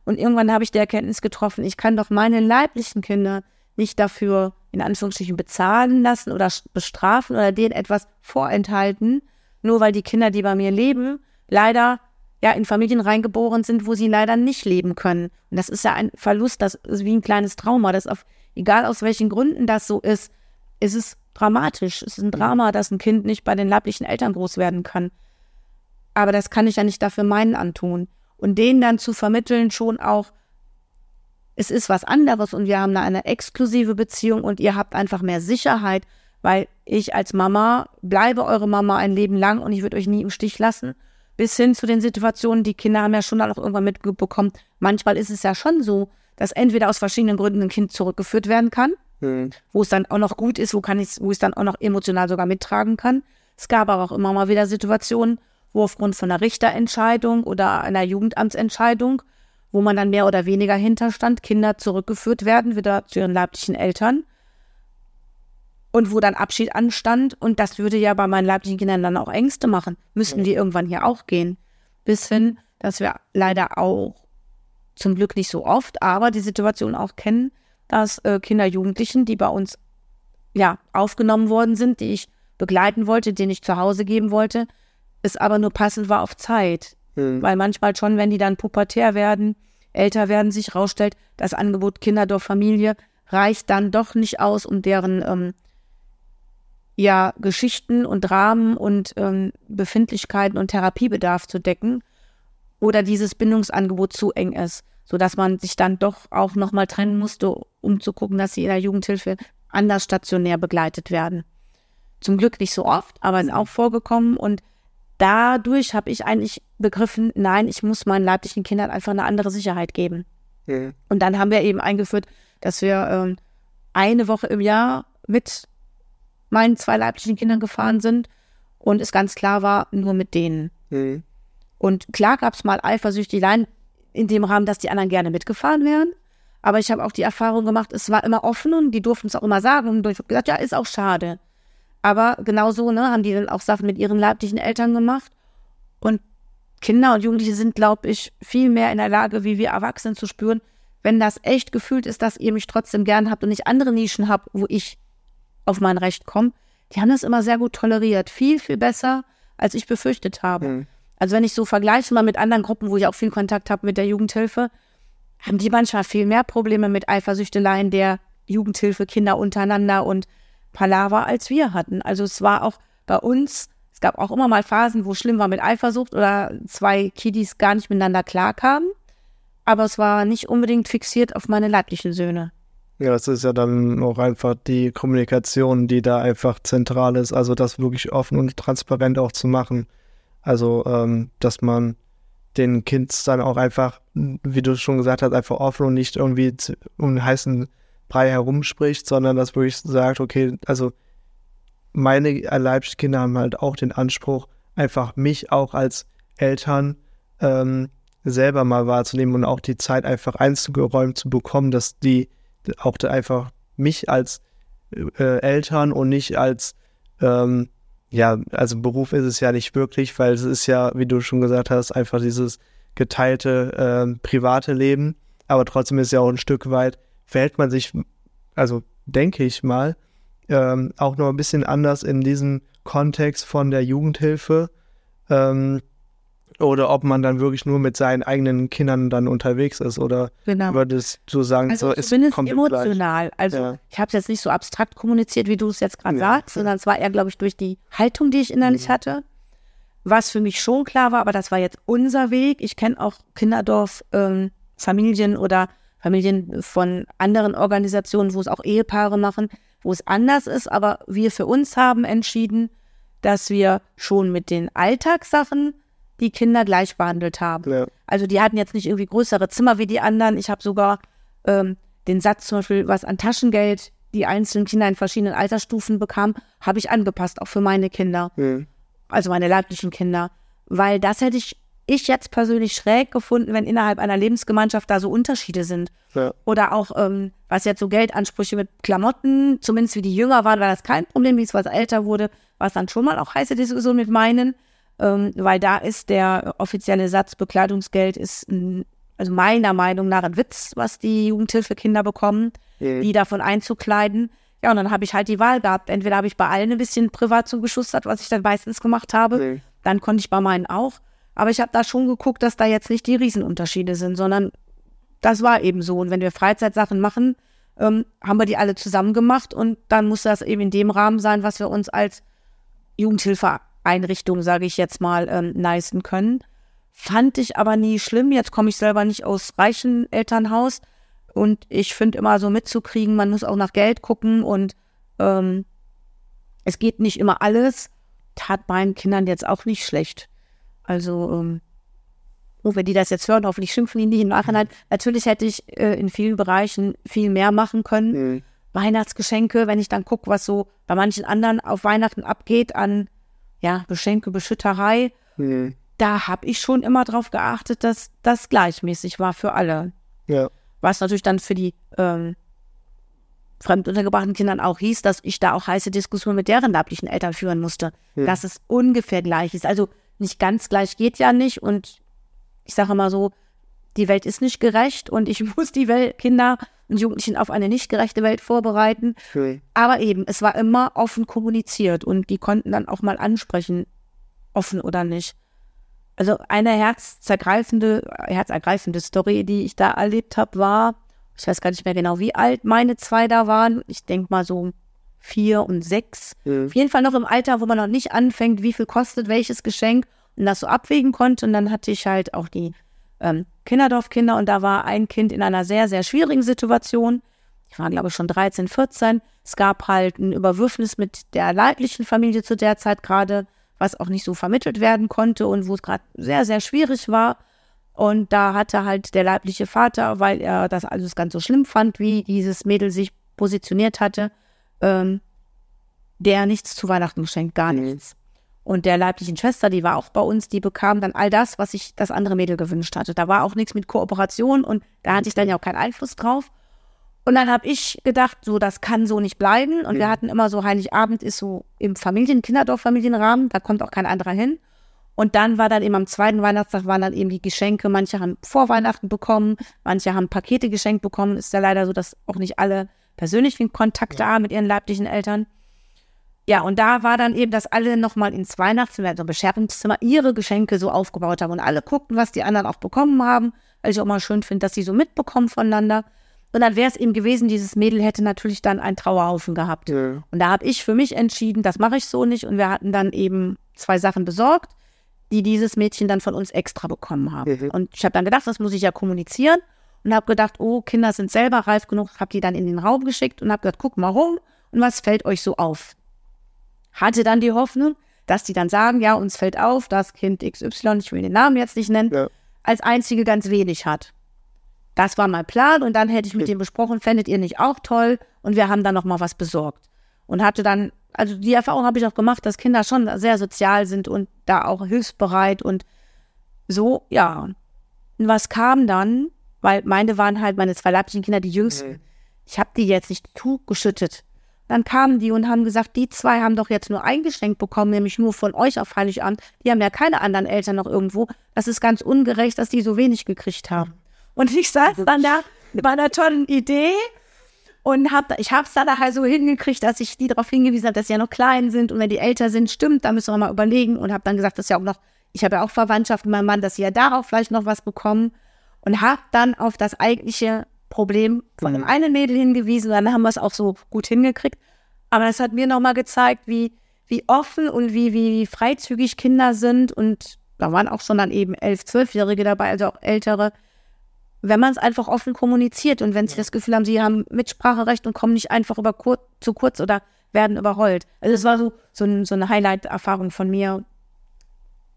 Und irgendwann habe ich die Erkenntnis getroffen, ich kann doch meine leiblichen Kinder nicht dafür in Anführungsstrichen bezahlen lassen oder bestrafen oder denen etwas vorenthalten, nur weil die Kinder, die bei mir leben, leider ja in Familien reingeboren sind, wo sie leider nicht leben können. Und das ist ja ein Verlust, das ist wie ein kleines Trauma, das auf, egal aus welchen Gründen das so ist, ist es dramatisch. Es ist ein Drama, dass ein Kind nicht bei den leiblichen Eltern groß werden kann. Aber das kann ich ja nicht dafür meinen antun. Und denen dann zu vermitteln, schon auch, es ist was anderes und wir haben eine exklusive Beziehung und ihr habt einfach mehr Sicherheit, weil ich als Mama bleibe eure Mama ein Leben lang und ich würde euch nie im Stich lassen. Bis hin zu den Situationen, die Kinder haben ja schon dann auch irgendwann mitbekommen. Manchmal ist es ja schon so, dass entweder aus verschiedenen Gründen ein Kind zurückgeführt werden kann, mhm. wo es dann auch noch gut ist, wo kann ich, wo ich es dann auch noch emotional sogar mittragen kann. Es gab aber auch immer mal wieder Situationen, wo aufgrund von einer Richterentscheidung oder einer Jugendamtsentscheidung, wo man dann mehr oder weniger hinterstand, Kinder zurückgeführt werden, wieder zu ihren leiblichen Eltern. Und wo dann Abschied anstand. Und das würde ja bei meinen leiblichen Kindern dann auch Ängste machen. Müssten die irgendwann hier auch gehen. Bis hin, dass wir leider auch, zum Glück nicht so oft, aber die Situation auch kennen, dass äh, Kinder, Jugendlichen, die bei uns ja aufgenommen worden sind, die ich begleiten wollte, denen ich zu Hause geben wollte, es aber nur passend war auf Zeit. Mhm. Weil manchmal schon, wenn die dann pubertär werden, älter werden, sich rausstellt, das Angebot Kinderdorffamilie reicht dann doch nicht aus, um deren ähm, ja, Geschichten und Dramen und ähm, Befindlichkeiten und Therapiebedarf zu decken oder dieses Bindungsangebot zu eng ist, sodass man sich dann doch auch nochmal trennen musste, um zu gucken, dass sie in der Jugendhilfe anders stationär begleitet werden. Zum Glück nicht so oft, aber ist auch vorgekommen und dadurch habe ich eigentlich begriffen, nein, ich muss meinen leiblichen Kindern einfach eine andere Sicherheit geben. Mhm. Und dann haben wir eben eingeführt, dass wir ähm, eine Woche im Jahr mit meinen zwei leiblichen Kindern gefahren sind und es ganz klar war, nur mit denen. Mhm. Und klar gab es mal Eifersüchteleien in dem Rahmen, dass die anderen gerne mitgefahren wären. Aber ich habe auch die Erfahrung gemacht, es war immer offen und die durften es auch immer sagen. Und ich habe gesagt, ja, ist auch schade. Aber genauso ne, haben die dann auch Sachen mit ihren leiblichen Eltern gemacht. Und Kinder und Jugendliche sind, glaube ich, viel mehr in der Lage, wie wir Erwachsenen zu spüren, wenn das echt gefühlt ist, dass ihr mich trotzdem gern habt und ich andere Nischen habe, wo ich auf mein Recht komme. Die haben das immer sehr gut toleriert. Viel, viel besser, als ich befürchtet habe. Mhm. Also wenn ich so vergleiche mal mit anderen Gruppen, wo ich auch viel Kontakt habe mit der Jugendhilfe, haben die manchmal viel mehr Probleme mit Eifersüchteleien der Jugendhilfe, Kinder untereinander und Palaver, als wir hatten. Also es war auch bei uns, es gab auch immer mal Phasen, wo schlimm war mit Eifersucht oder zwei Kiddies gar nicht miteinander klarkamen. Aber es war nicht unbedingt fixiert auf meine leiblichen Söhne. Ja, das ist ja dann auch einfach die Kommunikation, die da einfach zentral ist. Also das wirklich offen und transparent auch zu machen. Also, ähm, dass man den Kinds dann auch einfach, wie du schon gesagt hast, einfach offen und nicht irgendwie um heißen Brei herumspricht, sondern dass wirklich sagt, okay, also meine Leibskinder haben halt auch den Anspruch, einfach mich auch als Eltern ähm, selber mal wahrzunehmen und auch die Zeit einfach einzugeräumt zu bekommen, dass die auch da einfach mich als äh, Eltern und nicht als ähm, ja, also Beruf ist es ja nicht wirklich, weil es ist ja, wie du schon gesagt hast, einfach dieses geteilte äh, private Leben. Aber trotzdem ist ja auch ein Stück weit verhält man sich, also denke ich mal, ähm, auch noch ein bisschen anders in diesem Kontext von der Jugendhilfe. Ähm, oder ob man dann wirklich nur mit seinen eigenen Kindern dann unterwegs ist oder genau. würdest du sagen, also so ist zumindest emotional. Gleich. Also ja. ich habe es jetzt nicht so abstrakt kommuniziert, wie du es jetzt gerade ja. sagst, sondern es war eher, glaube ich, durch die Haltung, die ich innerlich mhm. hatte, was für mich schon klar war, aber das war jetzt unser Weg. Ich kenne auch Kinderdorf ähm, Familien oder Familien von anderen Organisationen, wo es auch Ehepaare machen, wo es anders ist. Aber wir für uns haben entschieden, dass wir schon mit den Alltagssachen die Kinder gleich behandelt haben. Ja. Also die hatten jetzt nicht irgendwie größere Zimmer wie die anderen. Ich habe sogar ähm, den Satz zum Beispiel, was an Taschengeld die einzelnen Kinder in verschiedenen Altersstufen bekamen, habe ich angepasst, auch für meine Kinder. Ja. Also meine leiblichen Kinder. Weil das hätte ich ich jetzt persönlich schräg gefunden, wenn innerhalb einer Lebensgemeinschaft da so Unterschiede sind. Ja. Oder auch, ähm, was jetzt so Geldansprüche mit Klamotten, zumindest wie die jünger waren, war das kein Problem, wie es was älter wurde, war es dann schon mal auch heiße Diskussion mit meinen, ähm, weil da ist der offizielle Satz Bekleidungsgeld ist, ein, also meiner Meinung nach ein Witz, was die Jugendhilfekinder bekommen, mhm. die davon einzukleiden. Ja, und dann habe ich halt die Wahl gehabt. Entweder habe ich bei allen ein bisschen privat zugeschustert, was ich dann meistens gemacht habe. Mhm. Dann konnte ich bei meinen auch. Aber ich habe da schon geguckt, dass da jetzt nicht die Riesenunterschiede sind, sondern das war eben so. Und wenn wir Freizeitsachen machen, ähm, haben wir die alle zusammen gemacht und dann muss das eben in dem Rahmen sein, was wir uns als Jugendhilfeeinrichtung, sage ich jetzt mal, ähm, leisten können. Fand ich aber nie schlimm. Jetzt komme ich selber nicht aus reichen Elternhaus und ich finde immer so mitzukriegen, man muss auch nach Geld gucken und ähm, es geht nicht immer alles. Tat meinen Kindern jetzt auch nicht schlecht. Also, ähm, wenn die das jetzt hören, hoffentlich schimpfen die nicht im Nachhinein. Natürlich hätte ich äh, in vielen Bereichen viel mehr machen können. Mhm. Weihnachtsgeschenke, wenn ich dann gucke, was so bei manchen anderen auf Weihnachten abgeht an ja, Geschenke, Beschütterei, mhm. da habe ich schon immer darauf geachtet, dass das gleichmäßig war für alle. Ja. Was natürlich dann für die ähm, fremduntergebrachten Kindern auch hieß, dass ich da auch heiße Diskussionen mit deren leiblichen Eltern führen musste, mhm. dass es ungefähr gleich ist. Also nicht ganz gleich geht ja nicht und ich sage mal so, die Welt ist nicht gerecht und ich muss die Welt, Kinder und Jugendlichen auf eine nicht gerechte Welt vorbereiten. Schön. Aber eben, es war immer offen kommuniziert und die konnten dann auch mal ansprechen, offen oder nicht. Also eine herzzergreifende, herzergreifende Story, die ich da erlebt habe, war, ich weiß gar nicht mehr genau, wie alt meine zwei da waren. Ich denke mal so vier und sechs. Mhm. Auf jeden Fall noch im Alter, wo man noch nicht anfängt, wie viel kostet welches Geschenk und das so abwägen konnte. Und dann hatte ich halt auch die ähm, Kinderdorfkinder und da war ein Kind in einer sehr, sehr schwierigen Situation. Ich war, glaube ich, schon 13, 14. Es gab halt ein Überwürfnis mit der leiblichen Familie zu der Zeit gerade, was auch nicht so vermittelt werden konnte und wo es gerade sehr, sehr schwierig war. Und da hatte halt der leibliche Vater, weil er das alles ganz so schlimm fand, wie dieses Mädel sich positioniert hatte, ähm, der nichts zu Weihnachten geschenkt, gar mhm. nichts. Und der leiblichen Schwester, die war auch bei uns, die bekam dann all das, was sich das andere Mädel gewünscht hatte. Da war auch nichts mit Kooperation und da hatte ich dann ja auch keinen Einfluss drauf. Und dann habe ich gedacht, so, das kann so nicht bleiben. Und mhm. wir hatten immer so, Heiligabend ist so im Familien-, Kinderdorf-Familienrahmen, da kommt auch kein anderer hin. Und dann war dann eben am zweiten Weihnachtstag waren dann eben die Geschenke. Manche haben vor Weihnachten bekommen, manche haben Pakete geschenkt bekommen. Ist ja leider so, dass auch nicht alle persönlichen Kontakt ja. da mit ihren leiblichen Eltern. Ja, und da war dann eben, dass alle nochmal ins Weihnachtszimmer, also Bescherungszimmer, ihre Geschenke so aufgebaut haben und alle guckten, was die anderen auch bekommen haben, weil ich auch mal schön finde, dass sie so mitbekommen voneinander. Und dann wäre es eben gewesen, dieses Mädel hätte natürlich dann einen Trauerhaufen gehabt. Ja. Und da habe ich für mich entschieden, das mache ich so nicht. Und wir hatten dann eben zwei Sachen besorgt, die dieses Mädchen dann von uns extra bekommen haben. Mhm. Und ich habe dann gedacht, das muss ich ja kommunizieren und habe gedacht, oh, Kinder sind selber reif genug, habe die dann in den Raum geschickt und habe gesagt, guck mal rum und was fällt euch so auf? Hatte dann die Hoffnung, dass die dann sagen, ja, uns fällt auf, das Kind XY, ich will den Namen jetzt nicht nennen, ja. als einzige ganz wenig hat. Das war mein Plan und dann hätte ich mit ihm besprochen, fändet ihr nicht auch toll? Und wir haben dann noch mal was besorgt und hatte dann, also die Erfahrung habe ich auch gemacht, dass Kinder schon sehr sozial sind und da auch hilfsbereit und so, ja. Und was kam dann? weil meine waren halt meine zwei leiblichen Kinder die jüngsten. Mhm. Ich habe die jetzt nicht zugeschüttet. Dann kamen die und haben gesagt, die zwei haben doch jetzt nur ein Geschenk bekommen, nämlich nur von euch auf Heiligabend. Die haben ja keine anderen Eltern noch irgendwo. Das ist ganz ungerecht, dass die so wenig gekriegt haben. Und ich saß dann da bei einer tollen Idee und hab, ich habe es dann halt so hingekriegt, dass ich die darauf hingewiesen habe, dass sie ja noch klein sind und wenn die älter sind, stimmt, da müssen wir mal überlegen und habe dann gesagt, dass ja auch noch, ich habe ja auch Verwandtschaft mit meinem Mann, dass sie ja darauf vielleicht noch was bekommen und habe dann auf das eigentliche Problem von einem mhm. einen Mädel hingewiesen. Dann haben wir es auch so gut hingekriegt. Aber es hat mir nochmal gezeigt, wie, wie offen und wie, wie freizügig Kinder sind. Und da waren auch schon dann eben elf, zwölfjährige dabei, also auch ältere. Wenn man es einfach offen kommuniziert und wenn sie das Gefühl haben, sie haben Mitspracherecht und kommen nicht einfach über kur zu kurz oder werden überrollt. Also es war so, so, ein, so eine Highlight-Erfahrung von mir,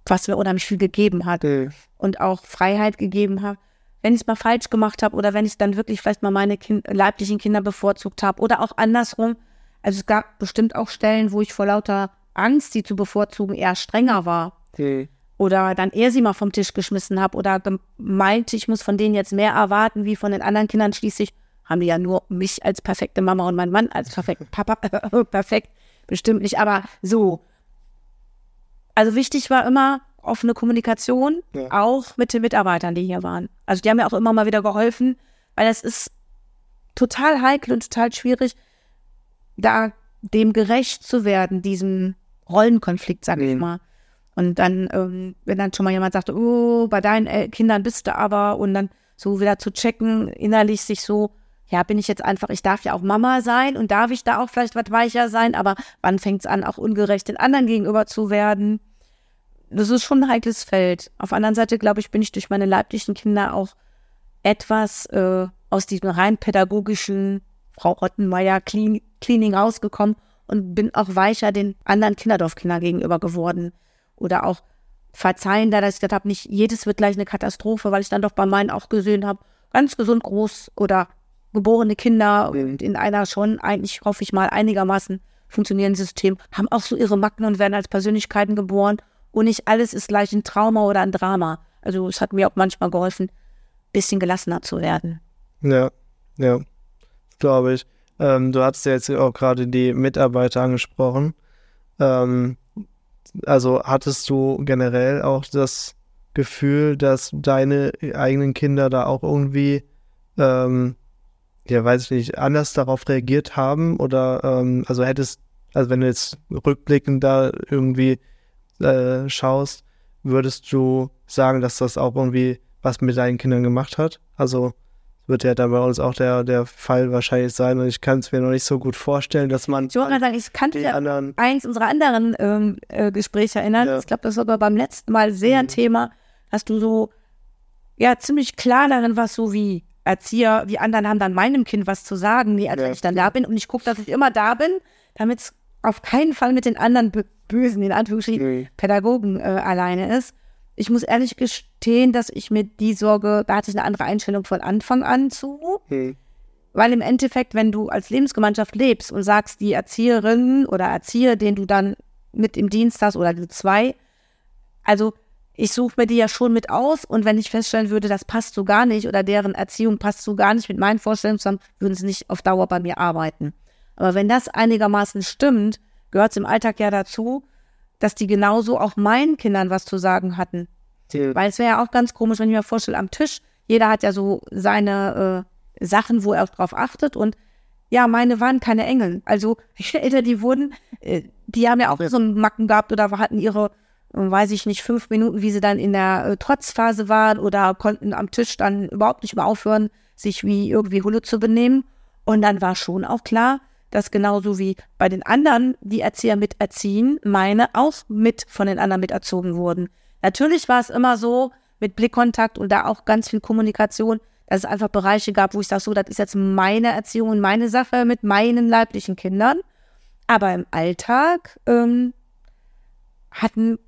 was mir unheimlich viel gegeben hat mhm. und auch Freiheit gegeben hat wenn ich es mal falsch gemacht habe oder wenn ich dann wirklich vielleicht mal meine kind leiblichen Kinder bevorzugt habe oder auch andersrum. Also es gab bestimmt auch Stellen, wo ich vor lauter Angst, sie zu bevorzugen, eher strenger war. Okay. Oder dann eher sie mal vom Tisch geschmissen habe oder meinte, ich muss von denen jetzt mehr erwarten, wie von den anderen Kindern. Schließlich haben die ja nur mich als perfekte Mama und meinen Mann als perfekte Papa. perfekt, bestimmt nicht, aber so. Also wichtig war immer, offene Kommunikation, ja. auch mit den Mitarbeitern, die hier waren. Also die haben mir auch immer mal wieder geholfen, weil es ist total heikel und total schwierig, da dem gerecht zu werden, diesem Rollenkonflikt, sag ich mhm. mal. Und dann, ähm, wenn dann schon mal jemand sagt, oh, bei deinen El Kindern bist du aber, und dann so wieder zu checken, innerlich sich so, ja, bin ich jetzt einfach, ich darf ja auch Mama sein und darf ich da auch vielleicht was weicher sein, aber wann fängt es an, auch ungerecht den anderen gegenüber zu werden? Das ist schon ein heikles Feld. Auf der anderen Seite, glaube ich, bin ich durch meine leiblichen Kinder auch etwas äh, aus diesem rein pädagogischen Frau Rottenmeier Clean, Cleaning rausgekommen und bin auch weicher den anderen Kinderdorfkindern gegenüber geworden. Oder auch verzeihender, dass ich gesagt habe, nicht jedes wird gleich eine Katastrophe, weil ich dann doch bei meinen auch gesehen habe, ganz gesund groß oder geborene Kinder in einer schon eigentlich, hoffe ich mal, einigermaßen funktionierenden System, haben auch so ihre Macken und werden als Persönlichkeiten geboren. Und nicht alles ist gleich ein Trauma oder ein Drama. Also es hat mir auch manchmal geholfen, ein bisschen gelassener zu werden. Ja, ja, glaube ich. Ähm, du hast ja jetzt auch gerade die Mitarbeiter angesprochen. Ähm, also hattest du generell auch das Gefühl, dass deine eigenen Kinder da auch irgendwie ähm, ja, weiß ich nicht, anders darauf reagiert haben oder ähm, also hättest, also wenn du jetzt rückblickend da irgendwie äh, schaust, würdest du sagen, dass das auch irgendwie was mit deinen Kindern gemacht hat? Also wird ja dann bei uns auch der, der Fall wahrscheinlich sein und ich kann es mir noch nicht so gut vorstellen, dass man. Ich wollte gerade sagen, ich kannte ja anderen, eins unserer anderen ähm, äh, Gespräche erinnern. Ja. Ich glaube, das war sogar beim letzten Mal sehr mhm. ein Thema, dass du so ja ziemlich klar darin warst, so wie Erzieher, die anderen haben dann meinem Kind was zu sagen, nee, als ja. ich dann da bin und ich gucke, dass ich immer da bin, damit es auf keinen Fall mit den anderen bösen, in Anführungsstrichen, nee. Pädagogen äh, alleine ist. Ich muss ehrlich gestehen, dass ich mir die Sorge, da hatte ich eine andere Einstellung von Anfang an zu. Hm. Weil im Endeffekt, wenn du als Lebensgemeinschaft lebst und sagst, die Erzieherin oder Erzieher, den du dann mit im Dienst hast oder du zwei, also ich suche mir die ja schon mit aus und wenn ich feststellen würde, das passt so gar nicht oder deren Erziehung passt so gar nicht mit meinen Vorstellungen zusammen, würden sie nicht auf Dauer bei mir arbeiten. Aber wenn das einigermaßen stimmt, gehört es im Alltag ja dazu, dass die genauso auch meinen Kindern was zu sagen hatten. Ja. Weil es wäre ja auch ganz komisch, wenn ich mir vorstelle, am Tisch, jeder hat ja so seine äh, Sachen, wo er auch drauf achtet und ja, meine waren keine Engel. Also Eltern, die wurden, äh, die haben ja auch so einen Macken gehabt oder hatten ihre weiß ich nicht, fünf Minuten, wie sie dann in der äh, Trotzphase waren oder konnten am Tisch dann überhaupt nicht mehr aufhören, sich wie irgendwie Hulle zu benehmen. Und dann war schon auch klar, dass genauso wie bei den anderen, die Erzieher miterziehen, meine auch mit von den anderen miterzogen wurden. Natürlich war es immer so mit Blickkontakt und da auch ganz viel Kommunikation, dass es einfach Bereiche gab, wo ich sage, so, das ist jetzt meine Erziehung und meine Sache mit meinen leiblichen Kindern. Aber im Alltag ähm, hatten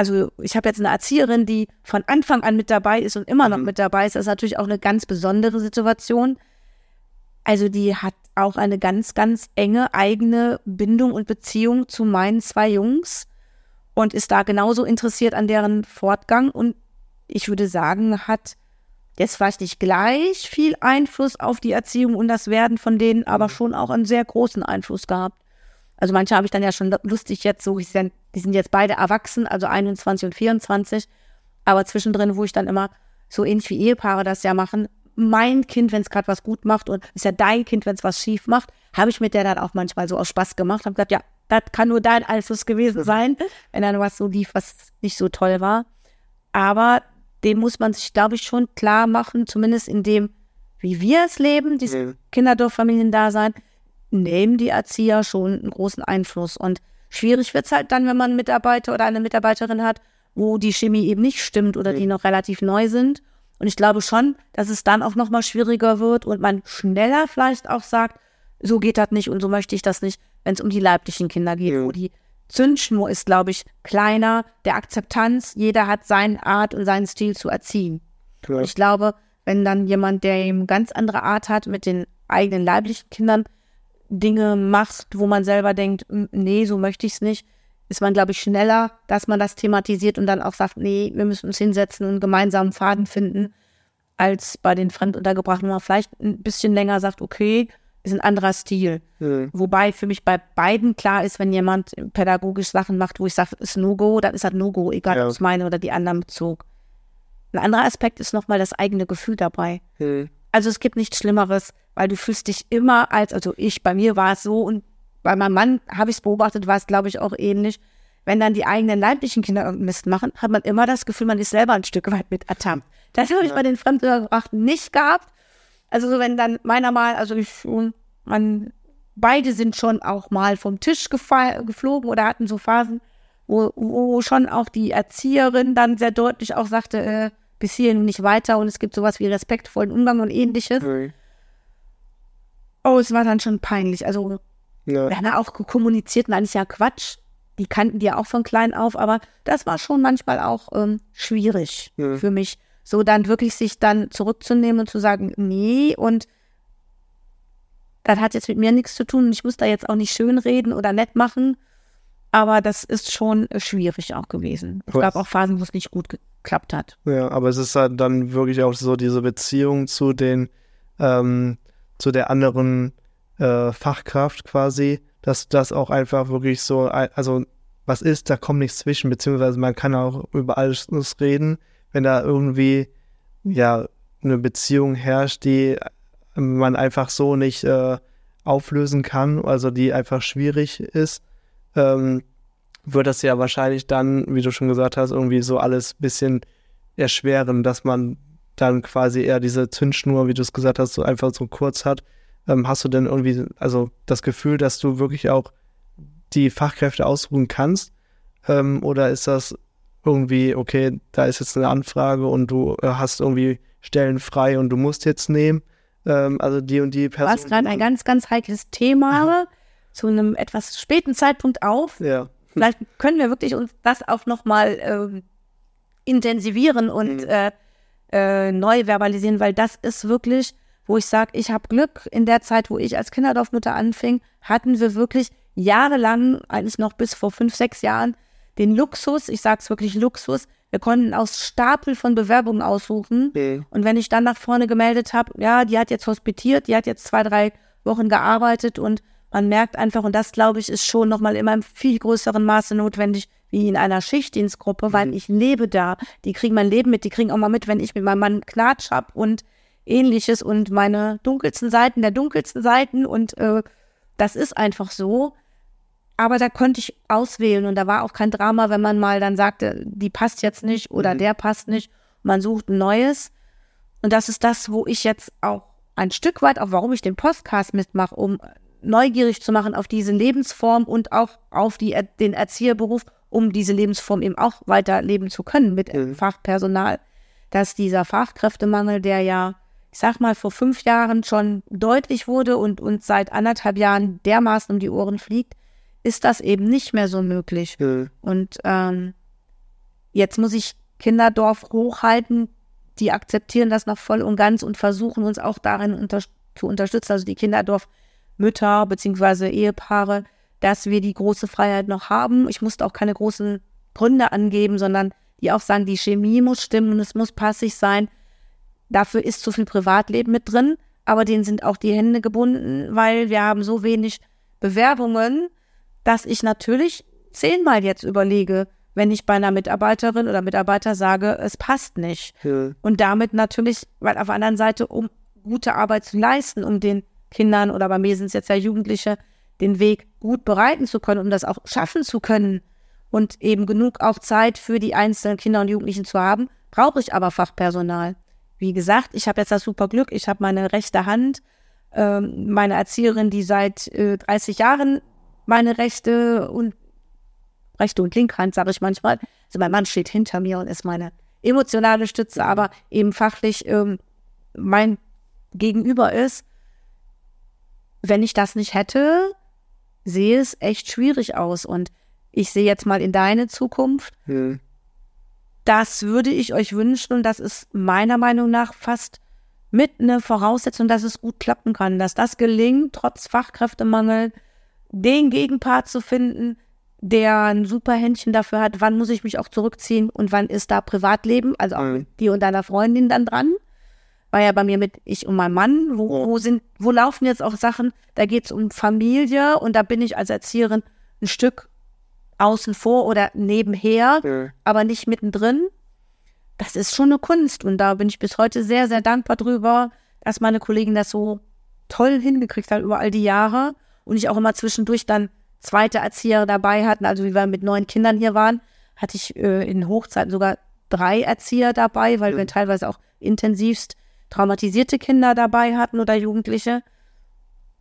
also ich habe jetzt eine Erzieherin, die von Anfang an mit dabei ist und immer noch mhm. mit dabei ist. Das ist natürlich auch eine ganz besondere Situation. Also die hat auch eine ganz, ganz enge eigene Bindung und Beziehung zu meinen zwei Jungs und ist da genauso interessiert an deren Fortgang und ich würde sagen, hat jetzt vielleicht nicht gleich viel Einfluss auf die Erziehung und das Werden von denen, aber mhm. schon auch einen sehr großen Einfluss gehabt. Also manche habe ich dann ja schon lustig jetzt so, die sind jetzt beide erwachsen, also 21 und 24, aber zwischendrin, wo ich dann immer so ähnlich wie Ehepaare das ja machen, mein Kind, wenn es gerade was gut macht und ist ja dein Kind, wenn es was schief macht, habe ich mit der dann auch manchmal so aus Spaß gemacht, habe gesagt, ja, das kann nur dein Einfluss gewesen sein, wenn dann was so lief, was nicht so toll war. Aber dem muss man sich, glaube ich, schon klar machen, zumindest in dem, wie wir es leben, diese ja. Kinderdorffamilien da sein, nehmen die Erzieher schon einen großen Einfluss. Und schwierig wird es halt dann, wenn man einen Mitarbeiter oder eine Mitarbeiterin hat, wo die Chemie eben nicht stimmt oder die noch relativ neu sind. Und ich glaube schon, dass es dann auch noch mal schwieriger wird und man schneller vielleicht auch sagt, so geht das nicht und so möchte ich das nicht, wenn es um die leiblichen Kinder geht, ja. wo die Zündschnur ist, glaube ich, kleiner, der Akzeptanz, jeder hat seine Art und seinen Stil zu erziehen. Und ich glaube, wenn dann jemand, der eben ganz andere Art hat mit den eigenen leiblichen Kindern, Dinge machst, wo man selber denkt, nee, so möchte ich es nicht, ist man, glaube ich, schneller, dass man das thematisiert und dann auch sagt, nee, wir müssen uns hinsetzen und einen gemeinsamen Faden finden, als bei den Fremduntergebrachten, wo man vielleicht ein bisschen länger sagt, okay, ist ein anderer Stil. Mhm. Wobei für mich bei beiden klar ist, wenn jemand pädagogisch Sachen macht, wo ich sage, ist No-Go, dann ist das No-Go, egal ja. ob es meine oder die anderen bezog. Ein anderer Aspekt ist nochmal das eigene Gefühl dabei. Mhm. Also es gibt nichts Schlimmeres, weil du fühlst dich immer als, also ich, bei mir war es so und bei meinem Mann habe ich es beobachtet, war es glaube ich auch ähnlich. Wenn dann die eigenen leiblichen Kinder irgendeinen Mist machen, hat man immer das Gefühl, man ist selber ein Stück weit mit ertappt. Das habe ich bei den Fremdgebrachten nicht gehabt. Also so wenn dann meiner mal, also ich, man, beide sind schon auch mal vom Tisch geflogen oder hatten so Phasen, wo, wo schon auch die Erzieherin dann sehr deutlich auch sagte, äh, bis hierhin und nicht weiter und es gibt sowas wie respektvollen Umgang und ähnliches. Mhm. Oh, es war dann schon peinlich. Also ja. wir haben ja auch kommuniziert, nein, ist ja Quatsch. Die kannten die ja auch von klein auf, aber das war schon manchmal auch ähm, schwierig ja. für mich. So dann wirklich sich dann zurückzunehmen und zu sagen, nee, und das hat jetzt mit mir nichts zu tun. Ich muss da jetzt auch nicht schön reden oder nett machen. Aber das ist schon äh, schwierig auch gewesen. Es gab auch Phasen, wo es nicht gut geklappt hat. Ja, aber es ist halt dann wirklich auch so diese Beziehung zu den, ähm, zu der anderen äh, Fachkraft quasi, dass das auch einfach wirklich so, also was ist, da kommt nichts zwischen, beziehungsweise man kann auch über alles reden, wenn da irgendwie, ja, eine Beziehung herrscht, die man einfach so nicht äh, auflösen kann, also die einfach schwierig ist, ähm, wird das ja wahrscheinlich dann, wie du schon gesagt hast, irgendwie so alles ein bisschen erschweren, dass man dann quasi eher diese Zündschnur, wie du es gesagt hast, so einfach so kurz hat. Ähm, hast du denn irgendwie, also das Gefühl, dass du wirklich auch die Fachkräfte ausruhen kannst? Ähm, oder ist das irgendwie, okay, da ist jetzt eine Anfrage und du äh, hast irgendwie Stellen frei und du musst jetzt nehmen? Ähm, also die und die Person. Was gerade ein ganz, ganz heikles Thema zu einem etwas späten Zeitpunkt auf. Ja. Vielleicht können wir wirklich uns das auch nochmal äh, intensivieren und mhm. äh, äh, neu verbalisieren, weil das ist wirklich, wo ich sage, ich habe Glück. In der Zeit, wo ich als Kinderdorfmutter anfing, hatten wir wirklich jahrelang, eigentlich noch bis vor fünf, sechs Jahren, den Luxus, ich sage es wirklich Luxus, wir konnten aus Stapel von Bewerbungen aussuchen. Mhm. Und wenn ich dann nach vorne gemeldet habe, ja, die hat jetzt hospitiert, die hat jetzt zwei, drei Wochen gearbeitet und man merkt einfach, und das glaube ich, ist schon nochmal in einem viel größeren Maße notwendig, wie in einer Schichtdienstgruppe, weil mhm. ich lebe da. Die kriegen mein Leben mit, die kriegen auch mal mit, wenn ich mit meinem Mann Klatsch habe und ähnliches und meine dunkelsten Seiten der dunkelsten Seiten und äh, das ist einfach so. Aber da konnte ich auswählen und da war auch kein Drama, wenn man mal dann sagte, die passt jetzt nicht oder mhm. der passt nicht. Man sucht ein neues. Und das ist das, wo ich jetzt auch ein Stück weit, auch warum ich den Podcast mitmache, um neugierig zu machen auf diese Lebensform und auch auf die, den Erzieherberuf, um diese Lebensform eben auch weiterleben zu können mit mhm. Fachpersonal. Dass dieser Fachkräftemangel, der ja, ich sag mal, vor fünf Jahren schon deutlich wurde und uns seit anderthalb Jahren dermaßen um die Ohren fliegt, ist das eben nicht mehr so möglich. Mhm. Und ähm, jetzt muss ich Kinderdorf hochhalten, die akzeptieren das noch voll und ganz und versuchen uns auch darin unter zu unterstützen. Also die Kinderdorf Mütter beziehungsweise Ehepaare, dass wir die große Freiheit noch haben. Ich musste auch keine großen Gründe angeben, sondern die auch sagen, die Chemie muss stimmen und es muss passig sein. Dafür ist zu viel Privatleben mit drin, aber denen sind auch die Hände gebunden, weil wir haben so wenig Bewerbungen, dass ich natürlich zehnmal jetzt überlege, wenn ich bei einer Mitarbeiterin oder Mitarbeiter sage, es passt nicht. Ja. Und damit natürlich, weil auf der anderen Seite, um gute Arbeit zu leisten, um den Kindern oder bei mir sind es jetzt ja Jugendliche, den Weg gut bereiten zu können, um das auch schaffen zu können und eben genug auch Zeit für die einzelnen Kinder und Jugendlichen zu haben, brauche ich aber Fachpersonal. Wie gesagt, ich habe jetzt das super Glück, ich habe meine rechte Hand, ähm, meine Erzieherin, die seit äh, 30 Jahren meine rechte und rechte und linke Hand, sage ich manchmal. Also mein Mann steht hinter mir und ist meine emotionale Stütze, aber eben fachlich ähm, mein Gegenüber ist wenn ich das nicht hätte, sehe es echt schwierig aus. Und ich sehe jetzt mal in deine Zukunft. Hm. Das würde ich euch wünschen und das ist meiner Meinung nach fast mit einer Voraussetzung, dass es gut klappen kann, dass das gelingt, trotz Fachkräftemangel, den Gegenpart zu finden, der ein super Händchen dafür hat, wann muss ich mich auch zurückziehen und wann ist da Privatleben, also auch mhm. die und deiner Freundin dann dran war ja bei mir mit ich und mein Mann. Wo, wo sind, wo laufen jetzt auch Sachen? Da geht es um Familie und da bin ich als Erzieherin ein Stück außen vor oder nebenher, ja. aber nicht mittendrin. Das ist schon eine Kunst und da bin ich bis heute sehr, sehr dankbar drüber, dass meine Kollegen das so toll hingekriegt haben über all die Jahre und ich auch immer zwischendurch dann zweite Erzieher dabei hatten. Also wie wir mit neun Kindern hier waren, hatte ich äh, in Hochzeiten sogar drei Erzieher dabei, weil ja. wir teilweise auch intensivst traumatisierte Kinder dabei hatten oder Jugendliche,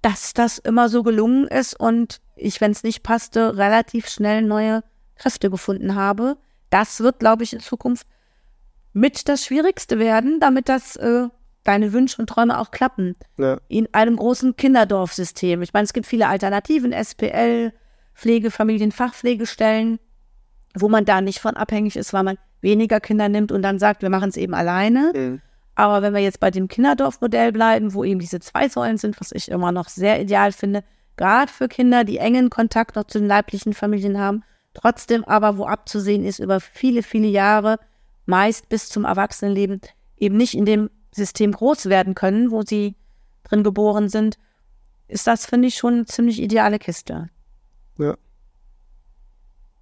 dass das immer so gelungen ist und ich, wenn es nicht passte, relativ schnell neue Kräfte gefunden habe. Das wird, glaube ich, in Zukunft mit das Schwierigste werden, damit das äh, deine Wünsche und Träume auch klappen. Ja. In einem großen Kinderdorfsystem. Ich meine, es gibt viele Alternativen, SPL, Pflege, Familien, Fachpflegestellen, wo man da nicht von abhängig ist, weil man weniger Kinder nimmt und dann sagt, wir machen es eben alleine. Mhm. Aber wenn wir jetzt bei dem Kinderdorfmodell bleiben, wo eben diese zwei Säulen sind, was ich immer noch sehr ideal finde, gerade für Kinder, die engen Kontakt noch zu den leiblichen Familien haben, trotzdem aber, wo abzusehen ist, über viele, viele Jahre, meist bis zum Erwachsenenleben, eben nicht in dem System groß werden können, wo sie drin geboren sind, ist das, finde ich, schon eine ziemlich ideale Kiste. Ja.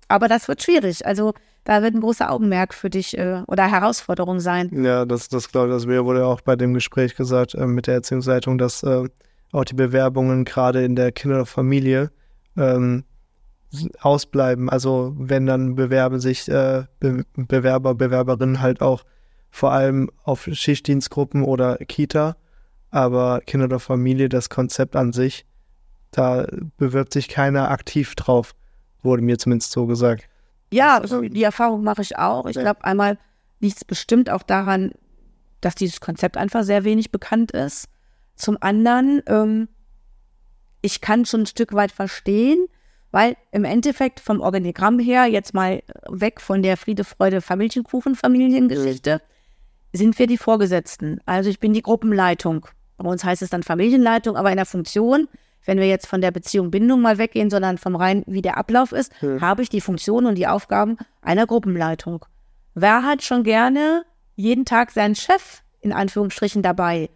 Aber das wird schwierig. Also da wird ein großer Augenmerk für dich äh, oder Herausforderung sein. Ja, das, das glaube ich, das mir wurde auch bei dem Gespräch gesagt äh, mit der Erziehungsleitung, dass äh, auch die Bewerbungen gerade in der Kinder- und Familie ähm, ausbleiben. Also wenn dann bewerben sich äh, Be Bewerber, Bewerberinnen halt auch vor allem auf Schichtdienstgruppen oder Kita, aber Kinder oder Familie, das Konzept an sich, da bewirbt sich keiner aktiv drauf, wurde mir zumindest so gesagt. Ja, also die Erfahrung mache ich auch. Ich glaube, einmal liegt es bestimmt auch daran, dass dieses Konzept einfach sehr wenig bekannt ist. Zum anderen, ähm, ich kann schon ein Stück weit verstehen, weil im Endeffekt vom Organigramm her, jetzt mal weg von der Friede, Freude, Familienkuchen, Familiengeschichte, sind wir die Vorgesetzten. Also ich bin die Gruppenleitung. Bei uns heißt es dann Familienleitung, aber in der Funktion wenn wir jetzt von der Beziehung Bindung mal weggehen, sondern vom rein, wie der Ablauf ist, hm. habe ich die Funktion und die Aufgaben einer Gruppenleitung. Wer hat schon gerne jeden Tag seinen Chef in Anführungsstrichen dabei?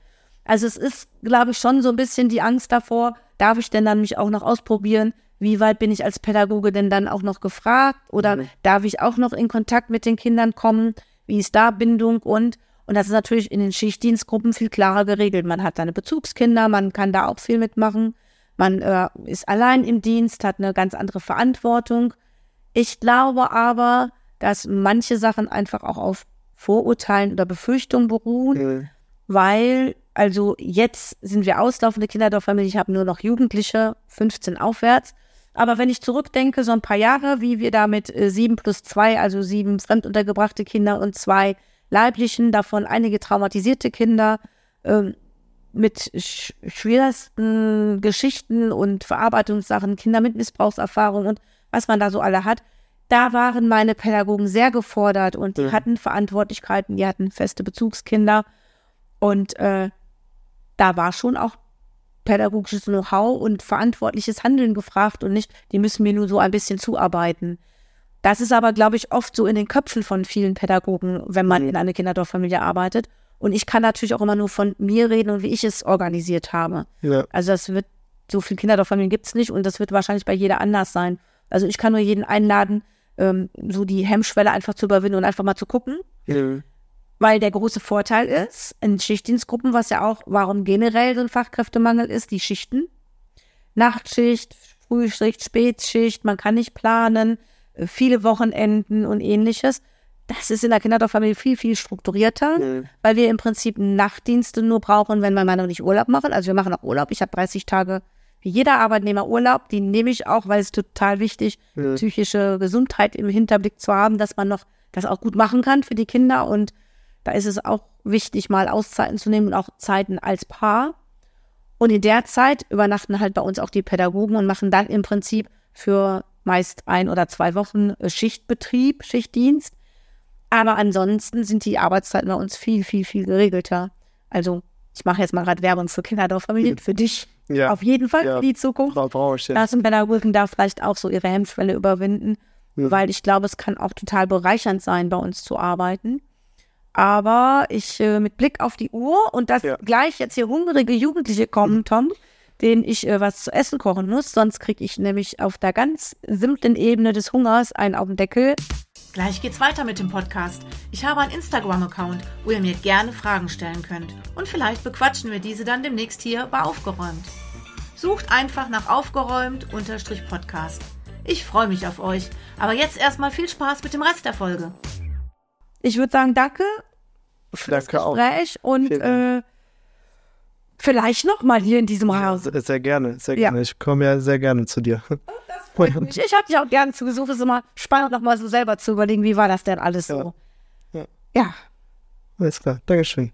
Also es ist, glaube ich, schon so ein bisschen die Angst davor, darf ich denn dann mich auch noch ausprobieren? Wie weit bin ich als Pädagoge denn dann auch noch gefragt? Oder mhm. darf ich auch noch in Kontakt mit den Kindern kommen? Wie ist da Bindung und und das ist natürlich in den Schichtdienstgruppen viel klarer geregelt. Man hat seine Bezugskinder, man kann da auch viel mitmachen. Man äh, ist allein im Dienst, hat eine ganz andere Verantwortung. Ich glaube aber, dass manche Sachen einfach auch auf Vorurteilen oder Befürchtungen beruhen, mhm. weil, also jetzt sind wir auslaufende Kinderdorffamilie, ich habe nur noch Jugendliche, 15 aufwärts. Aber wenn ich zurückdenke, so ein paar Jahre, wie wir da mit äh, sieben plus zwei, also sieben fremduntergebrachte Kinder und zwei leiblichen, davon einige traumatisierte Kinder, ähm, mit sch schwersten Geschichten und Verarbeitungssachen, Kinder mit Missbrauchserfahrung und was man da so alle hat, da waren meine Pädagogen sehr gefordert und die ja. hatten Verantwortlichkeiten, die hatten feste Bezugskinder und äh, da war schon auch pädagogisches Know-how und verantwortliches Handeln gefragt und nicht, die müssen mir nur so ein bisschen zuarbeiten. Das ist aber, glaube ich, oft so in den Köpfen von vielen Pädagogen, wenn man in einer Kinderdorffamilie arbeitet. Und ich kann natürlich auch immer nur von mir reden und wie ich es organisiert habe. Ja. Also das wird, so viele Kinderdorffamilien gibt es nicht und das wird wahrscheinlich bei jeder anders sein. Also ich kann nur jeden einladen, ähm, so die Hemmschwelle einfach zu überwinden und einfach mal zu gucken. Ja. Weil der große Vorteil ist, in Schichtdienstgruppen, was ja auch, warum generell so ein Fachkräftemangel ist, die Schichten. Nachtschicht, Frühschicht, Spätschicht, man kann nicht planen, äh, viele Wochenenden und ähnliches. Das ist in der Kinderdorffamilie viel, viel strukturierter, mhm. weil wir im Prinzip Nachtdienste nur brauchen, wenn wir mal noch nicht Urlaub machen. Also wir machen auch Urlaub. Ich habe 30 Tage wie jeder Arbeitnehmer Urlaub. Die nehme ich auch, weil es total wichtig, mhm. psychische Gesundheit im Hinterblick zu haben, dass man noch das auch gut machen kann für die Kinder. Und da ist es auch wichtig, mal Auszeiten zu nehmen und auch Zeiten als Paar. Und in der Zeit übernachten halt bei uns auch die Pädagogen und machen dann im Prinzip für meist ein oder zwei Wochen Schichtbetrieb, Schichtdienst. Aber ansonsten sind die Arbeitszeiten bei uns viel, viel, viel geregelter. Also ich mache jetzt mal gerade Werbung für Kinderdorffamilien, für dich ja. auf jeden Fall ja. für die Zukunft. Brauche ich, ja. Das sind Pädagogen da vielleicht auch so ihre Hemmschwelle überwinden, ja. weil ich glaube, es kann auch total bereichernd sein, bei uns zu arbeiten. Aber ich äh, mit Blick auf die Uhr und dass ja. gleich jetzt hier hungrige Jugendliche kommen, Tom, denen ich äh, was zu essen kochen muss, sonst kriege ich nämlich auf der ganz simplen Ebene des Hungers einen auf den Deckel. Gleich geht's weiter mit dem Podcast. Ich habe einen Instagram-Account, wo ihr mir gerne Fragen stellen könnt. Und vielleicht bequatschen wir diese dann demnächst hier bei Aufgeräumt. Sucht einfach nach Aufgeräumt-Podcast. Ich freue mich auf euch. Aber jetzt erstmal viel Spaß mit dem Rest der Folge. Ich würde sagen, danke für Danke das Gespräch auch. und äh, vielleicht noch mal hier in diesem Haus. Sehr, sehr gerne, sehr gerne. Ja. Ich komme ja sehr gerne zu dir. Mich. Ich habe dich auch gerne zugesucht. Es ist immer spannend, noch mal so selber zu überlegen, wie war das denn alles so. Ja. ja. Alles klar. Dankeschön.